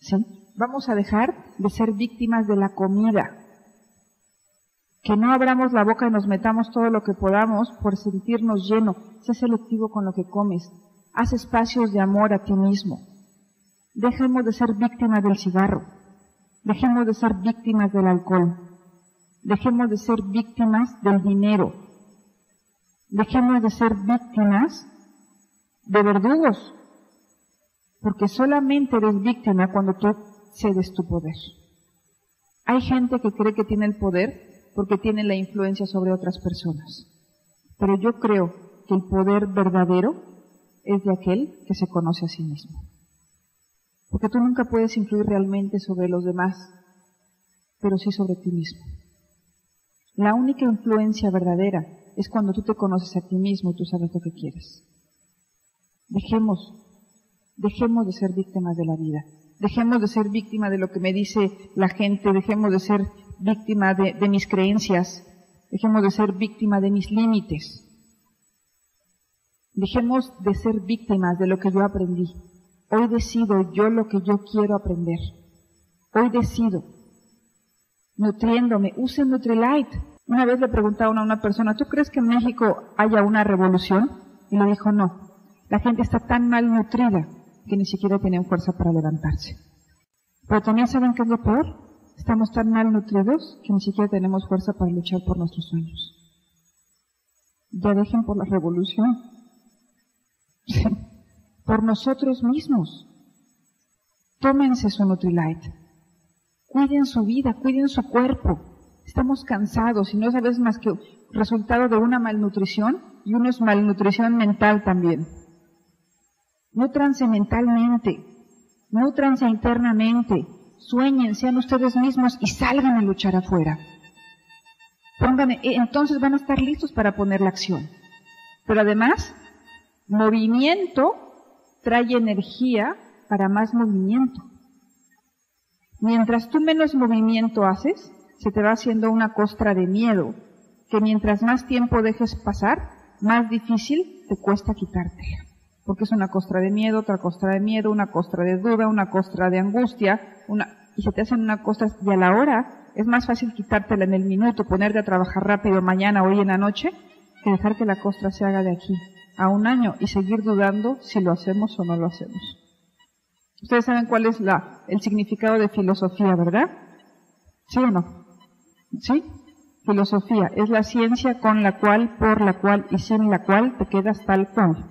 ¿Sí? Vamos a dejar de ser víctimas de la comida. Que no abramos la boca y nos metamos todo lo que podamos por sentirnos lleno. Sé selectivo con lo que comes. Haz espacios de amor a ti mismo. Dejemos de ser víctimas del cigarro. Dejemos de ser víctimas del alcohol. Dejemos de ser víctimas del dinero. Dejemos de ser víctimas de verdugos. Porque solamente eres víctima cuando tú cedes tu poder. Hay gente que cree que tiene el poder porque tiene la influencia sobre otras personas. Pero yo creo que el poder verdadero es de aquel que se conoce a sí mismo. Porque tú nunca puedes influir realmente sobre los demás, pero sí sobre ti mismo. La única influencia verdadera es cuando tú te conoces a ti mismo y tú sabes lo que quieres. Dejemos, dejemos de ser víctimas de la vida. Dejemos de ser víctimas de lo que me dice la gente. Dejemos de ser víctima de, de mis creencias. Dejemos de ser víctima de mis límites. Dejemos de ser víctimas de lo que yo aprendí. Hoy decido yo lo que yo quiero aprender. Hoy decido nutriéndome. Use Nutrilite. Una vez le preguntaron a una persona, ¿tú crees que en México haya una revolución? Y le dijo, no. La gente está tan mal nutrida que ni siquiera tienen fuerza para levantarse. Pero también saben qué es lo peor. Estamos tan mal nutridos que ni siquiera tenemos fuerza para luchar por nuestros sueños. Ya dejen por la revolución. por nosotros mismos. Tómense su Nutrilite. Cuiden su vida, cuiden su cuerpo. Estamos cansados y no sabes más que resultado de una malnutrición y uno es malnutrición mental también. Nutranse mentalmente, nutranse internamente, sueñen, sean ustedes mismos y salgan a luchar afuera. Pongan, eh, entonces van a estar listos para poner la acción. Pero además, movimiento trae energía para más movimiento. Mientras tú menos movimiento haces, se te va haciendo una costra de miedo, que mientras más tiempo dejes pasar, más difícil te cuesta quitártela. Porque es una costra de miedo, otra costra de miedo, una costra de duda, una costra de angustia, una, y se te hacen una costra, y a la hora es más fácil quitártela en el minuto, ponerte a trabajar rápido mañana, hoy en la noche, que dejar que la costra se haga de aquí a un año y seguir dudando si lo hacemos o no lo hacemos. Ustedes saben cuál es la, el significado de filosofía, ¿verdad? ¿Sí o no? ¿Sí? Filosofía es la ciencia con la cual, por la cual y sin la cual te quedas tal cual.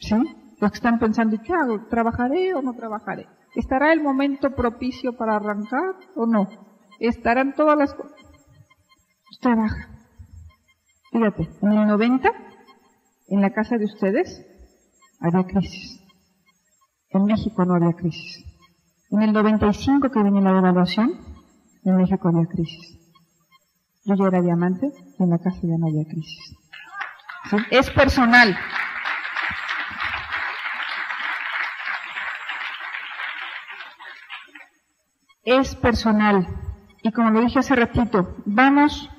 ¿Sí? Los que están pensando, ¿qué hago? ¿Trabajaré o no trabajaré? ¿Estará el momento propicio para arrancar o no? ¿Estarán todas las cosas? Trabaja. Fíjate, en el 90, en la casa de ustedes, había crisis. En México no había crisis. En el 95 que vino la devaluación, en México había crisis. Yo ya era diamante y en la casa ya no había crisis. Es personal. Es personal. Y como lo dije hace ratito, vamos,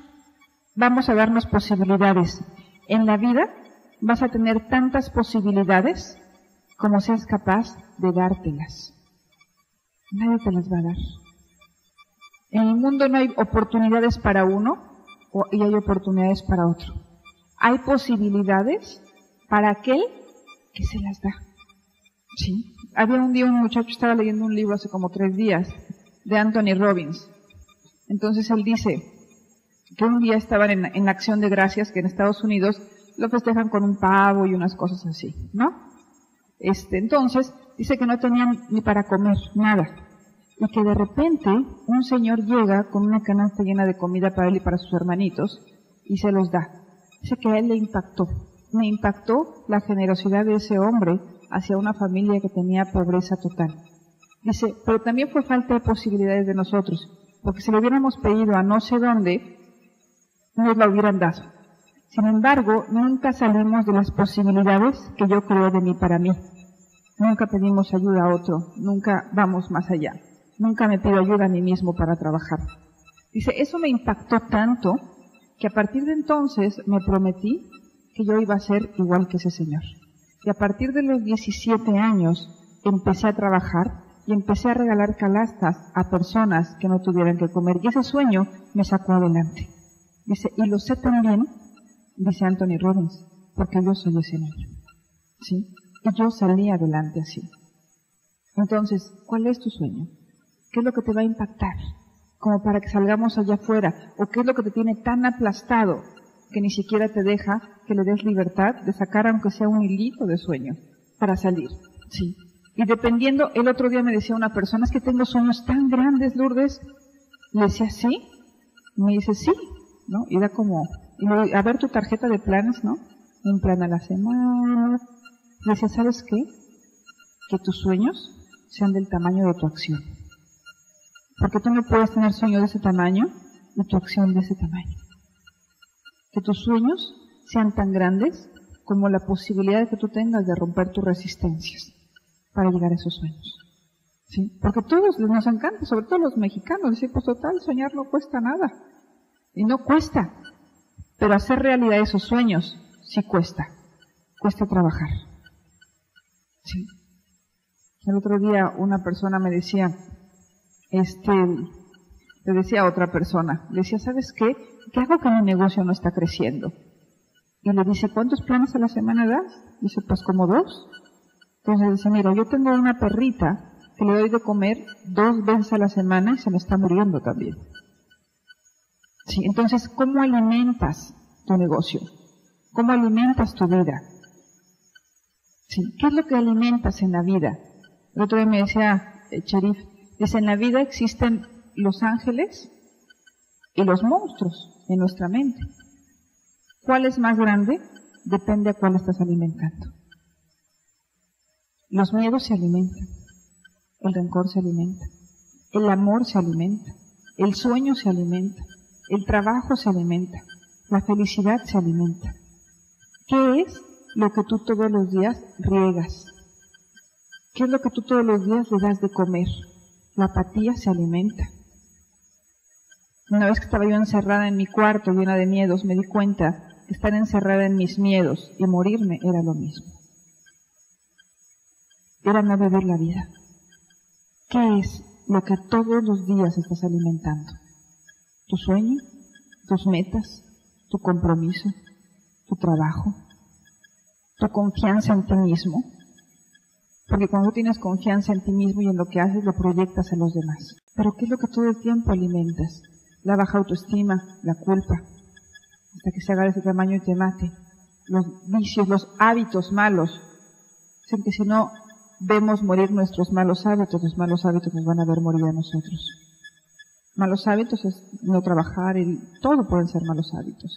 vamos a darnos posibilidades. En la vida vas a tener tantas posibilidades como seas capaz de dártelas. Nadie te las va a dar. En el mundo no hay oportunidades para uno y hay oportunidades para otro. Hay posibilidades para aquel que se las da. ¿Sí? Había un día un muchacho, estaba leyendo un libro hace como tres días, de Anthony Robbins. Entonces él dice que un día estaban en, en Acción de Gracias, que en Estados Unidos lo festejan con un pavo y unas cosas así, ¿no? Este, entonces, dice que no tenían ni para comer, nada. Y que de repente un señor llega con una canasta llena de comida para él y para sus hermanitos y se los da. Dice que a él le impactó. Me impactó la generosidad de ese hombre hacia una familia que tenía pobreza total. Dice, pero también fue falta de posibilidades de nosotros, porque si lo hubiéramos pedido a no sé dónde, nos la hubieran dado. Sin embargo, nunca salimos de las posibilidades que yo creo de mí para mí. Nunca pedimos ayuda a otro, nunca vamos más allá. Nunca me pido ayuda a mí mismo para trabajar. Dice, eso me impactó tanto que a partir de entonces me prometí que yo iba a ser igual que ese señor. Y a partir de los 17 años empecé a trabajar y empecé a regalar calastas a personas que no tuvieran que comer. Y ese sueño me sacó adelante. Dice, y lo sé también dice Anthony Robbins, porque yo soy ese niño. ¿Sí? Y yo salí adelante así. Entonces, ¿cuál es tu sueño? ¿Qué es lo que te va a impactar? Como para que salgamos allá afuera. ¿O qué es lo que te tiene tan aplastado que ni siquiera te deja que le des libertad de sacar aunque sea un hilito de sueño para salir? Sí. Y dependiendo, el otro día me decía una persona, es que tengo sueños tan grandes, Lourdes. Le decía, ¿sí? me dice, sí. ¿No? Y era como, a ver tu tarjeta de planes, ¿no? Un plan a la semana. Decía, ¿sabes qué? Que tus sueños sean del tamaño de tu acción. Porque tú no puedes tener sueños de ese tamaño y tu acción de ese tamaño. Que tus sueños sean tan grandes como la posibilidad que tú tengas de romper tus resistencias para llegar a esos sueños. ¿Sí? Porque todos nos encanta, sobre todo los mexicanos, decir, pues total, soñar no cuesta nada. Y no cuesta. Pero hacer realidad esos sueños sí cuesta, cuesta trabajar. Sí. El otro día una persona me decía, este, le decía a otra persona, le decía, ¿sabes qué? ¿Qué hago que mi negocio no está creciendo? Y le dice, ¿cuántos planes a la semana das? Dice, pues como dos. Entonces dice, mira, yo tengo una perrita que le doy de comer dos veces a la semana y se me está muriendo también. Entonces, ¿cómo alimentas tu negocio? ¿Cómo alimentas tu vida? ¿Qué es lo que alimentas en la vida? El otro día me decía el Cherif, dice, en la vida existen los ángeles y los monstruos en nuestra mente. ¿Cuál es más grande? Depende a cuál estás alimentando. Los miedos se alimentan, el rencor se alimenta, el amor se alimenta, el sueño se alimenta, el trabajo se alimenta, la felicidad se alimenta. ¿Qué es lo que tú todos los días riegas? ¿Qué es lo que tú todos los días le das de comer? La apatía se alimenta. Una vez que estaba yo encerrada en mi cuarto llena de miedos, me di cuenta que estar encerrada en mis miedos y morirme era lo mismo. Era no vivir la vida. ¿Qué es lo que todos los días estás alimentando? Tu sueño, tus metas, tu compromiso, tu trabajo, tu confianza en ti mismo. Porque cuando tienes confianza en ti mismo y en lo que haces, lo proyectas a los demás. Pero ¿qué es lo que todo el tiempo alimentas? la baja autoestima, la culpa, hasta que se haga de ese tamaño y te mate. Los vicios, los hábitos malos. Dicen que si no vemos morir nuestros malos hábitos, los malos hábitos nos van a ver morir a nosotros. Malos hábitos es no trabajar, y todo pueden ser malos hábitos.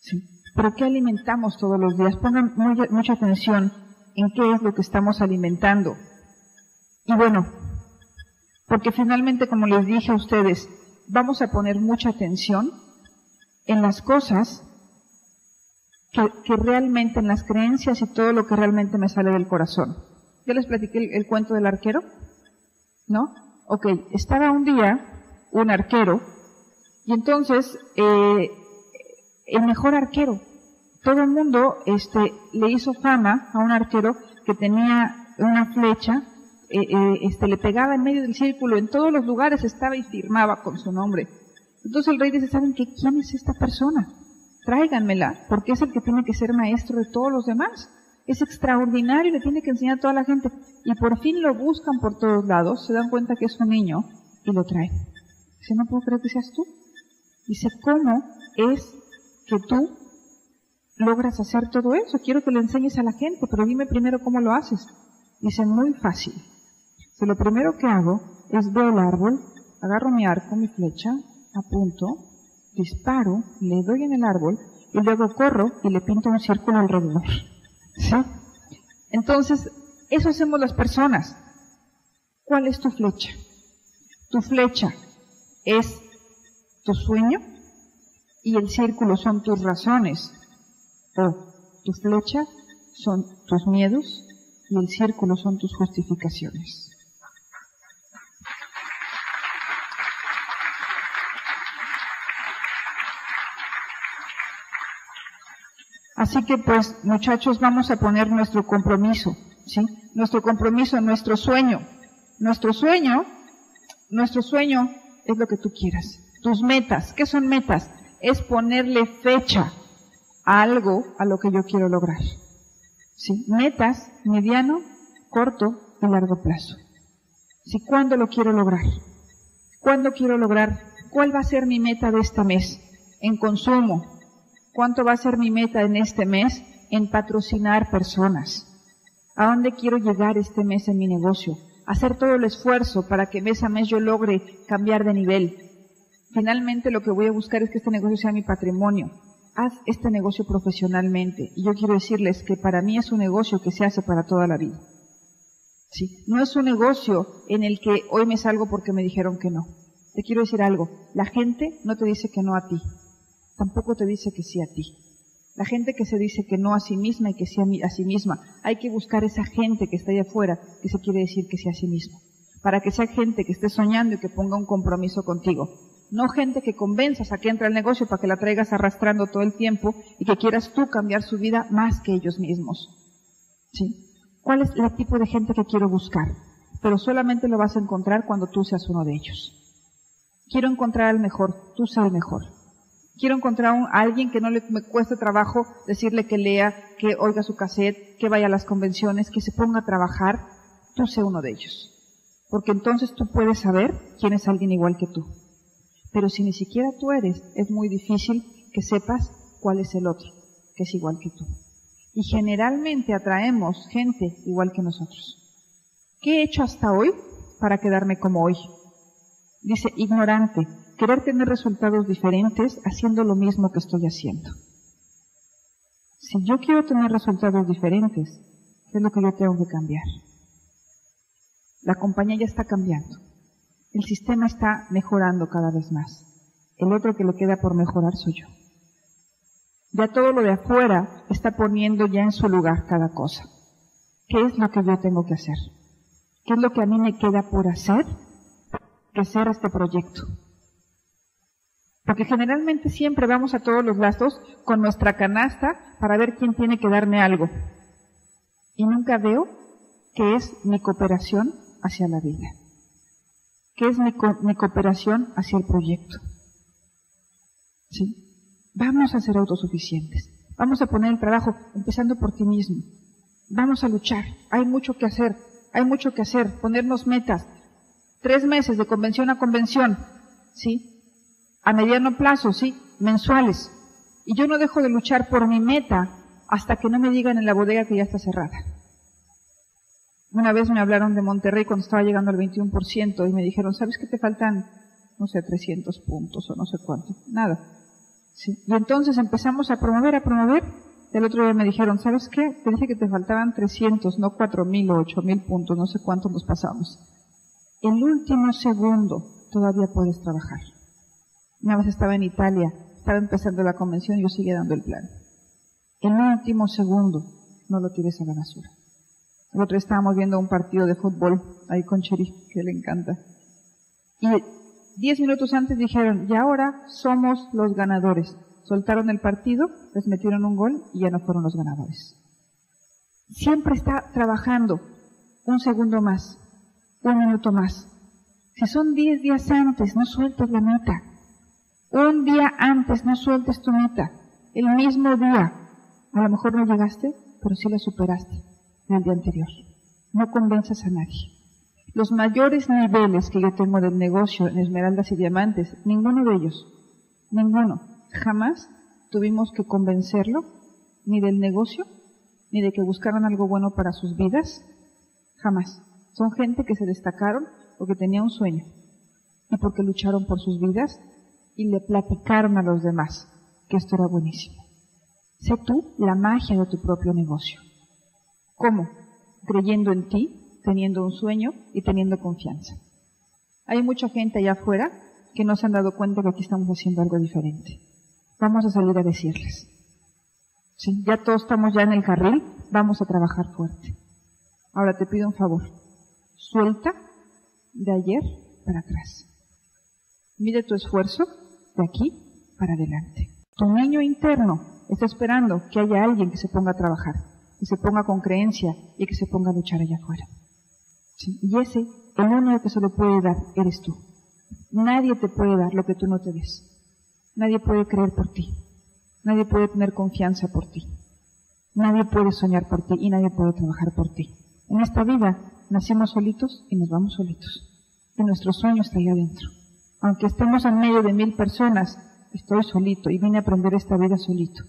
¿sí? Pero ¿qué alimentamos todos los días? Pongan mucha atención en qué es lo que estamos alimentando. Y bueno, porque finalmente, como les dije a ustedes, vamos a poner mucha atención en las cosas que, realmente, en las creencias y todo lo que realmente me sale del corazón. ¿Ya les platiqué el, cuento del arquero? ¿No? Ok, estaba un día un arquero y entonces eh, el mejor arquero, todo el mundo este, le hizo fama a un arquero que tenía una flecha, eh, eh, este, le pegaba en medio del círculo, en todos los lugares estaba y firmaba con su nombre. Entonces el rey dice, ¿saben qué? ¿Quién es esta persona? Tráiganmela, porque es el que tiene que ser maestro de todos los demás. Es extraordinario le tiene que enseñar a toda la gente. Y por fin lo buscan por todos lados, se dan cuenta que es un niño y lo traen. Dice, no puedo creer que seas tú. Dice, ¿cómo es que tú logras hacer todo eso. Quiero que le enseñes a la gente, pero dime primero cómo lo haces. Dice, muy fácil. Si lo primero que hago es veo el árbol, agarro mi arco, mi flecha, apunto, disparo, le doy en el árbol y luego corro y le pinto un círculo alrededor. ¿Sí? Entonces, eso hacemos las personas. ¿Cuál es tu flecha? Tu flecha es tu sueño, y el círculo son tus razones, o tu flecha son tus miedos y el círculo son tus justificaciones. Así que pues, muchachos, vamos a poner nuestro compromiso, ¿sí? Nuestro compromiso, nuestro sueño. Nuestro sueño, nuestro sueño es lo que tú quieras. Tus metas, ¿qué son metas? es ponerle fecha a algo a lo que yo quiero lograr. ¿Sí? Metas, mediano, corto y largo plazo. ¿Sí? ¿Cuándo lo quiero lograr? ¿Cuándo quiero lograr? ¿Cuál va a ser mi meta de este mes? En consumo. ¿Cuánto va a ser mi meta en este mes? En patrocinar personas. ¿A dónde quiero llegar este mes en mi negocio? Hacer todo el esfuerzo para que mes a mes yo logre cambiar de nivel, Finalmente lo que voy a buscar es que este negocio sea mi patrimonio. Haz este negocio profesionalmente. Y yo quiero decirles que para mí es un negocio que se hace para toda la vida. ¿Sí? No es un negocio en el que hoy me salgo porque me dijeron que no. Te quiero decir algo. La gente no te dice que no a ti. Tampoco te dice que sí a ti. La gente que se dice que no a sí misma y que sí a sí misma. Hay que buscar esa gente que está allá afuera que se quiere decir que sí a sí misma. Para que sea gente que esté soñando y que ponga un compromiso contigo no gente que convenzas a que entre al negocio para que la traigas arrastrando todo el tiempo y que quieras tú cambiar su vida más que ellos mismos. ¿Sí? ¿Cuál es el tipo de gente que quiero buscar? Pero solamente lo vas a encontrar cuando tú seas uno de ellos. Quiero encontrar al mejor, tú seas el mejor. Quiero encontrar a alguien que no le me cueste trabajo decirle que lea, que oiga su cassette, que vaya a las convenciones, que se ponga a trabajar, tú sé uno de ellos. Porque entonces tú puedes saber quién es alguien igual que tú. Pero si ni siquiera tú eres, es muy difícil que sepas cuál es el otro, que es igual que tú. Y generalmente atraemos gente igual que nosotros. ¿Qué he hecho hasta hoy para quedarme como hoy? Dice, ignorante, querer tener resultados diferentes haciendo lo mismo que estoy haciendo. Si yo quiero tener resultados diferentes, ¿qué es lo que yo tengo que cambiar? La compañía ya está cambiando. El sistema está mejorando cada vez más. El otro que le queda por mejorar soy yo. Ya todo lo de afuera está poniendo ya en su lugar cada cosa. ¿Qué es lo que yo tengo que hacer? ¿Qué es lo que a mí me queda por hacer? Crecer este proyecto. Porque generalmente siempre vamos a todos los gastos con nuestra canasta para ver quién tiene que darme algo. Y nunca veo que es mi cooperación hacia la vida. ¿Qué es mi, cooperación hacia el proyecto? ¿Sí? Vamos a ser autosuficientes. Vamos a poner el trabajo empezando por ti mismo. Vamos a luchar. Hay mucho que hacer. Hay mucho que hacer. Ponernos metas. Tres meses de convención a convención. ¿Sí? A mediano plazo, sí, mensuales. Y yo no dejo de luchar por mi meta hasta que no me digan en la bodega que ya está cerrada. Una vez me hablaron de Monterrey cuando estaba llegando al 21% y me dijeron, ¿sabes que te faltan, no sé, 300 puntos o no sé cuánto? Nada. Sí. Y entonces empezamos a promover, a promover. El otro día me dijeron, ¿sabes qué? Te dije que te faltaban 300, no 4.000 o 8.000 puntos, no sé cuánto nos pasamos. El último segundo todavía puedes trabajar. Una vez estaba en Italia, estaba empezando la convención y yo seguía dando el plan. El último segundo no lo tires a la basura. El otro estábamos viendo un partido de fútbol ahí con Cheri, que le encanta. Y diez minutos antes dijeron, y ahora somos los ganadores. Soltaron el partido, les metieron un gol y ya no fueron los ganadores. Siempre está trabajando un segundo más, un minuto más. Si son diez días antes, no sueltes la meta. Un día antes, no sueltes tu meta. El mismo día. A lo mejor no llegaste, pero sí la superaste el día anterior. No convenzas a nadie. Los mayores niveles que yo tengo del negocio en esmeraldas y diamantes, ninguno de ellos, ninguno, jamás tuvimos que convencerlo ni del negocio, ni de que buscaran algo bueno para sus vidas, jamás. Son gente que se destacaron porque tenía un sueño y porque lucharon por sus vidas y le platicaron a los demás que esto era buenísimo. Sé tú la magia de tu propio negocio. ¿Cómo? Creyendo en ti, teniendo un sueño y teniendo confianza. Hay mucha gente allá afuera que no se han dado cuenta que aquí estamos haciendo algo diferente. Vamos a salir a decirles. Ya todos estamos ya en el carril, vamos a trabajar fuerte. Ahora te pido un favor. Suelta de ayer para atrás. Mide tu esfuerzo de aquí para adelante. Tu niño interno está esperando que haya alguien que se ponga a trabajar que se ponga con creencia y que se ponga a luchar allá afuera. Y ese, el único que se lo puede dar, eres tú. Nadie te puede dar lo que tú no te des. Nadie puede creer por ti. Nadie puede tener confianza por ti. Nadie puede soñar por ti y nadie puede trabajar por ti. En esta vida nacimos solitos y nos vamos solitos. Y nuestro sueño está ahí adentro. Aunque estemos en medio de mil personas, estoy solito y vine a aprender esta vida solito.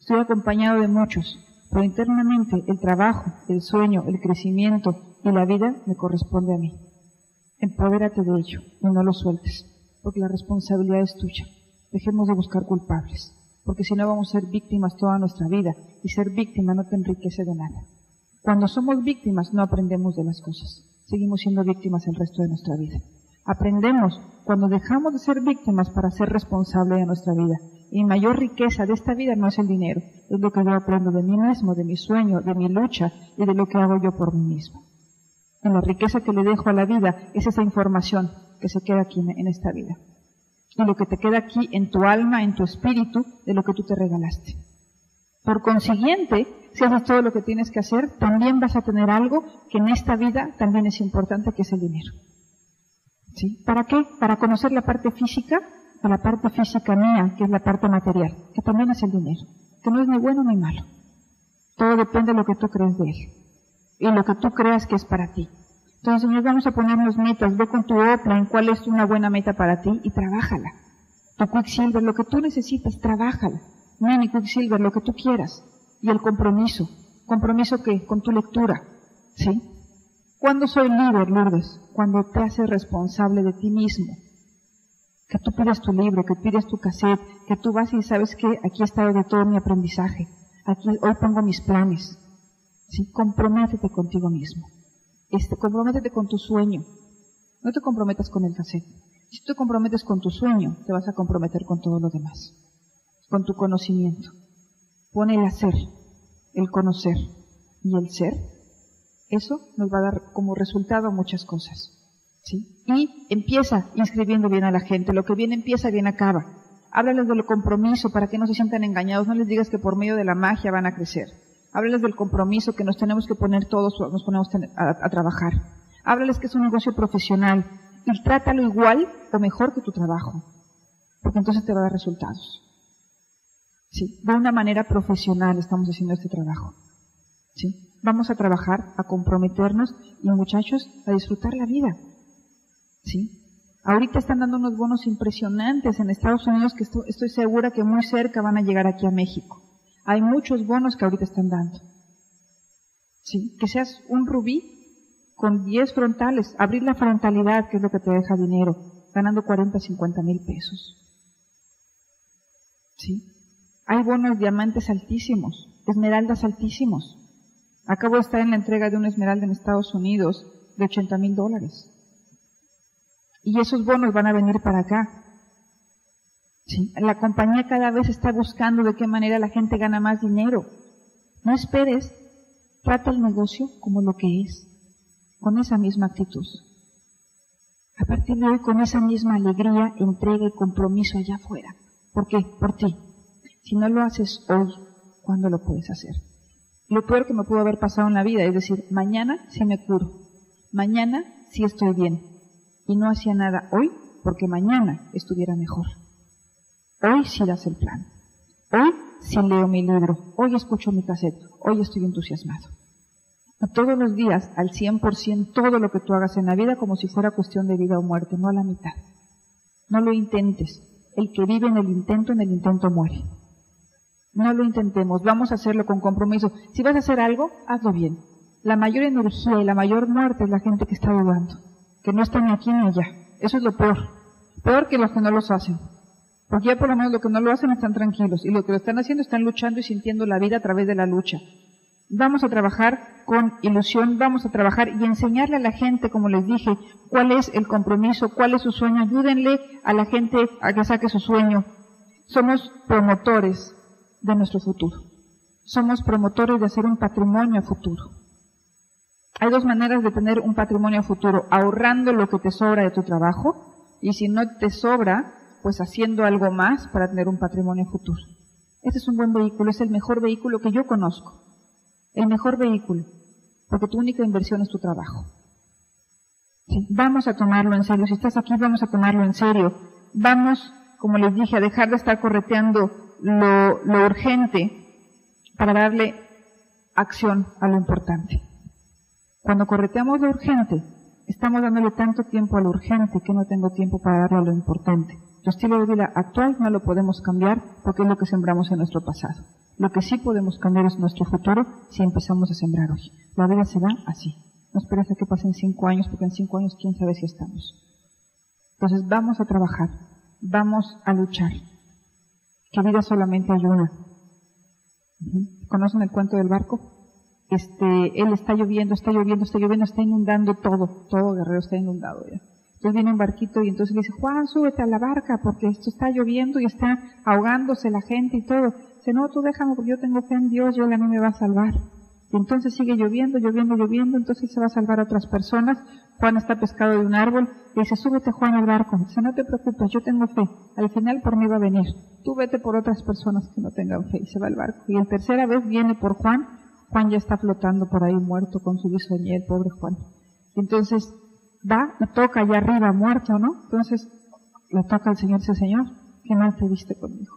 Estoy acompañado de muchos, pero internamente el trabajo, el sueño, el crecimiento y la vida me corresponde a mí. Empodérate de ello y no lo sueltes, porque la responsabilidad es tuya. Dejemos de buscar culpables, porque si no vamos a ser víctimas toda nuestra vida y ser víctima no te enriquece de nada. Cuando somos víctimas no aprendemos de las cosas, seguimos siendo víctimas el resto de nuestra vida. Aprendemos cuando dejamos de ser víctimas para ser responsables de nuestra vida y mayor riqueza de esta vida no es el dinero, es lo que yo aprendo de mí mismo, de mi sueño, de mi lucha y de lo que hago yo por mí mismo. En la riqueza que le dejo a la vida es esa información que se queda aquí en esta vida. Y lo que te queda aquí en tu alma, en tu espíritu, de lo que tú te regalaste. Por consiguiente, si haces todo lo que tienes que hacer, también vas a tener algo que en esta vida también es importante, que es el dinero. ¿Sí? ¿Para qué? Para conocer la parte física a la parte física mía, que es la parte material, que también es el dinero, que no es ni bueno ni malo. Todo depende de lo que tú crees de él y lo que tú creas que es para ti. Entonces, Señor, vamos a ponernos metas. Ve con tu en cuál es una buena meta para ti y trabájala. Tu Quicksilver, lo que tú necesitas, trabájala. Mini Quicksilver, lo que tú quieras. Y el compromiso. ¿Compromiso qué? Con tu lectura. ¿Sí? ¿Cuándo soy líder, Lourdes? Cuando te haces responsable de ti mismo que tú pides tu libro, que pides tu cassette, que tú vas y sabes que aquí está de todo mi aprendizaje, aquí hoy pongo mis planes. ¿Sí? Comprométete contigo mismo. Este, comprométete con tu sueño. No te comprometas con el cassette. Si tú te comprometes con tu sueño, te vas a comprometer con todo lo demás. Con tu conocimiento. Pone el hacer, el conocer y el ser. Eso nos va a dar como resultado muchas cosas. Y empieza inscribiendo bien a la gente. Lo que bien empieza, bien acaba. Háblales del compromiso para que no se sientan engañados. No les digas que por medio de la magia van a crecer. Háblales del compromiso que nos tenemos que poner todos, nos ponemos a, trabajar. Háblales que es un negocio profesional y trátalo igual o mejor que tu trabajo. Porque entonces te va a dar resultados. Sí, de una manera profesional estamos haciendo este trabajo. ¿Sí? Vamos a trabajar, a comprometernos y muchachos, a disfrutar la vida. ¿sí? Ahorita están dando unos bonos impresionantes en Estados Unidos que estoy, segura que muy cerca van a llegar aquí a México. Hay muchos bonos que ahorita están dando. Sí, que seas un rubí con 10 frontales, abrir la frontalidad, que es lo que te deja dinero, ganando 40, 50 mil pesos. ¿Sí? Hay bonos diamantes altísimos, esmeraldas altísimos. Acabo de estar en la entrega de una esmeralda en Estados Unidos de 80 mil dólares. Y esos bonos van a venir para acá. ¿Sí? La compañía cada vez está buscando de qué manera la gente gana más dinero. No esperes, trata el negocio como lo que es, con esa misma actitud. A partir de hoy, con esa misma alegría, entrega y compromiso allá afuera. ¿Por qué? Por ti. Si no lo haces hoy, ¿cuándo lo puedes hacer? Lo peor que me pudo haber pasado en la vida es decir, mañana sí me curo, mañana sí estoy bien, y no hacía nada hoy porque mañana estuviera mejor. Hoy sí das el plan. Hoy sí leo mi libro. Hoy escucho mi cassette. Hoy estoy entusiasmado. todos los días, al 100%, todo lo que tú hagas en la vida como si fuera cuestión de vida o muerte, no a la mitad. No lo intentes. El que vive en el intento, en el intento muere. No lo intentemos, vamos a hacerlo con compromiso. Si vas a hacer algo, hazlo bien. La mayor energía y la mayor muerte es la gente que está dudando, que no está ni aquí ni allá. Eso es lo peor. Peor que los que no los hacen. Porque ya por lo menos los que no lo hacen están tranquilos y lo que lo están haciendo están luchando y sintiendo la vida a través de la lucha. Vamos a trabajar con ilusión, vamos a trabajar y enseñarle a la gente, como les dije, cuál es el compromiso, cuál es su sueño. Ayúdenle a la gente a que saque su sueño. Somos promotores de nuestro futuro. Somos promotores de hacer un patrimonio futuro. Hay dos maneras de tener un patrimonio futuro, ahorrando lo que te sobra de tu trabajo y si no te sobra, pues haciendo algo más para tener un patrimonio futuro. Este es un buen vehículo, es el mejor vehículo que yo conozco el mejor vehículo, porque tu única inversión es tu trabajo. Vamos a tomarlo en serio. Si estás aquí, vamos a tomarlo en serio. Vamos, como les dije, a dejar de estar correteando lo, lo urgente para darle acción a lo importante. Cuando correteamos lo urgente, estamos dándole tanto tiempo a lo urgente que no tengo tiempo para darle a lo importante. Tu estilo de vida actual no lo podemos cambiar porque es lo que sembramos en nuestro pasado. Lo que sí podemos cambiar es nuestro futuro si empezamos a sembrar hoy. La vida se va así. No esperes a que pasen cinco años, porque en cinco años quién sabe si estamos. Entonces vamos a trabajar, vamos a luchar. Que vida solamente hay una. ¿Conocen el cuento del barco? Este, él está lloviendo, está lloviendo, está lloviendo, está inundando todo, todo Guerrero está inundado ya. Entonces viene un barquito y entonces dice, Juan, súbete a la barca porque esto está lloviendo y está ahogándose la gente y todo no, tú déjame porque yo tengo fe en Dios y Él a mí me va a salvar. Y entonces sigue lloviendo, lloviendo, lloviendo, entonces se va a salvar a otras personas. Juan está pescado de un árbol y dice, súbete Juan al barco. Dice, no te preocupes, yo tengo fe. Al final por mí va a venir. Tú vete por otras personas que no tengan fe. Y se va al barco. Y la tercera vez viene por Juan. Juan ya está flotando por ahí muerto con su bisoñé, pobre Juan. Entonces va y toca allá arriba muerto, ¿no? Entonces le toca al Señor, dice, Señor, ¿qué mal te viste conmigo?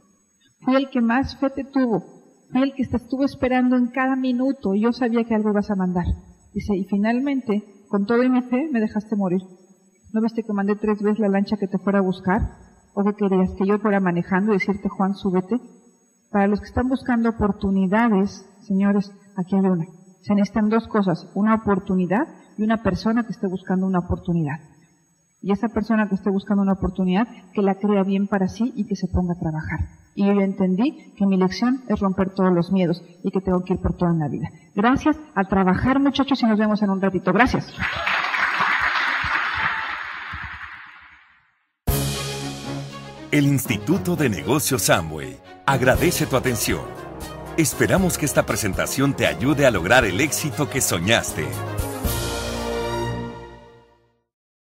Fui el que más fe te tuvo. Fui el que te estuvo esperando en cada minuto y yo sabía que algo ibas a mandar. Dice, y finalmente, con todo mi fe, me dejaste morir. ¿No viste que mandé tres veces la lancha que te fuera a buscar? ¿O que querías? Que yo fuera manejando y decirte, Juan, súbete. Para los que están buscando oportunidades, señores, aquí hay una. Se necesitan dos cosas, una oportunidad y una persona que esté buscando una oportunidad. Y esa persona que esté buscando una oportunidad, que la crea bien para sí y que se ponga a trabajar. Y yo entendí que mi lección es romper todos los miedos y que tengo que ir por toda la vida. Gracias, a trabajar muchachos y nos vemos en un ratito. Gracias. El Instituto de Negocios Samway agradece tu atención. Esperamos que esta presentación te ayude a lograr el éxito que soñaste.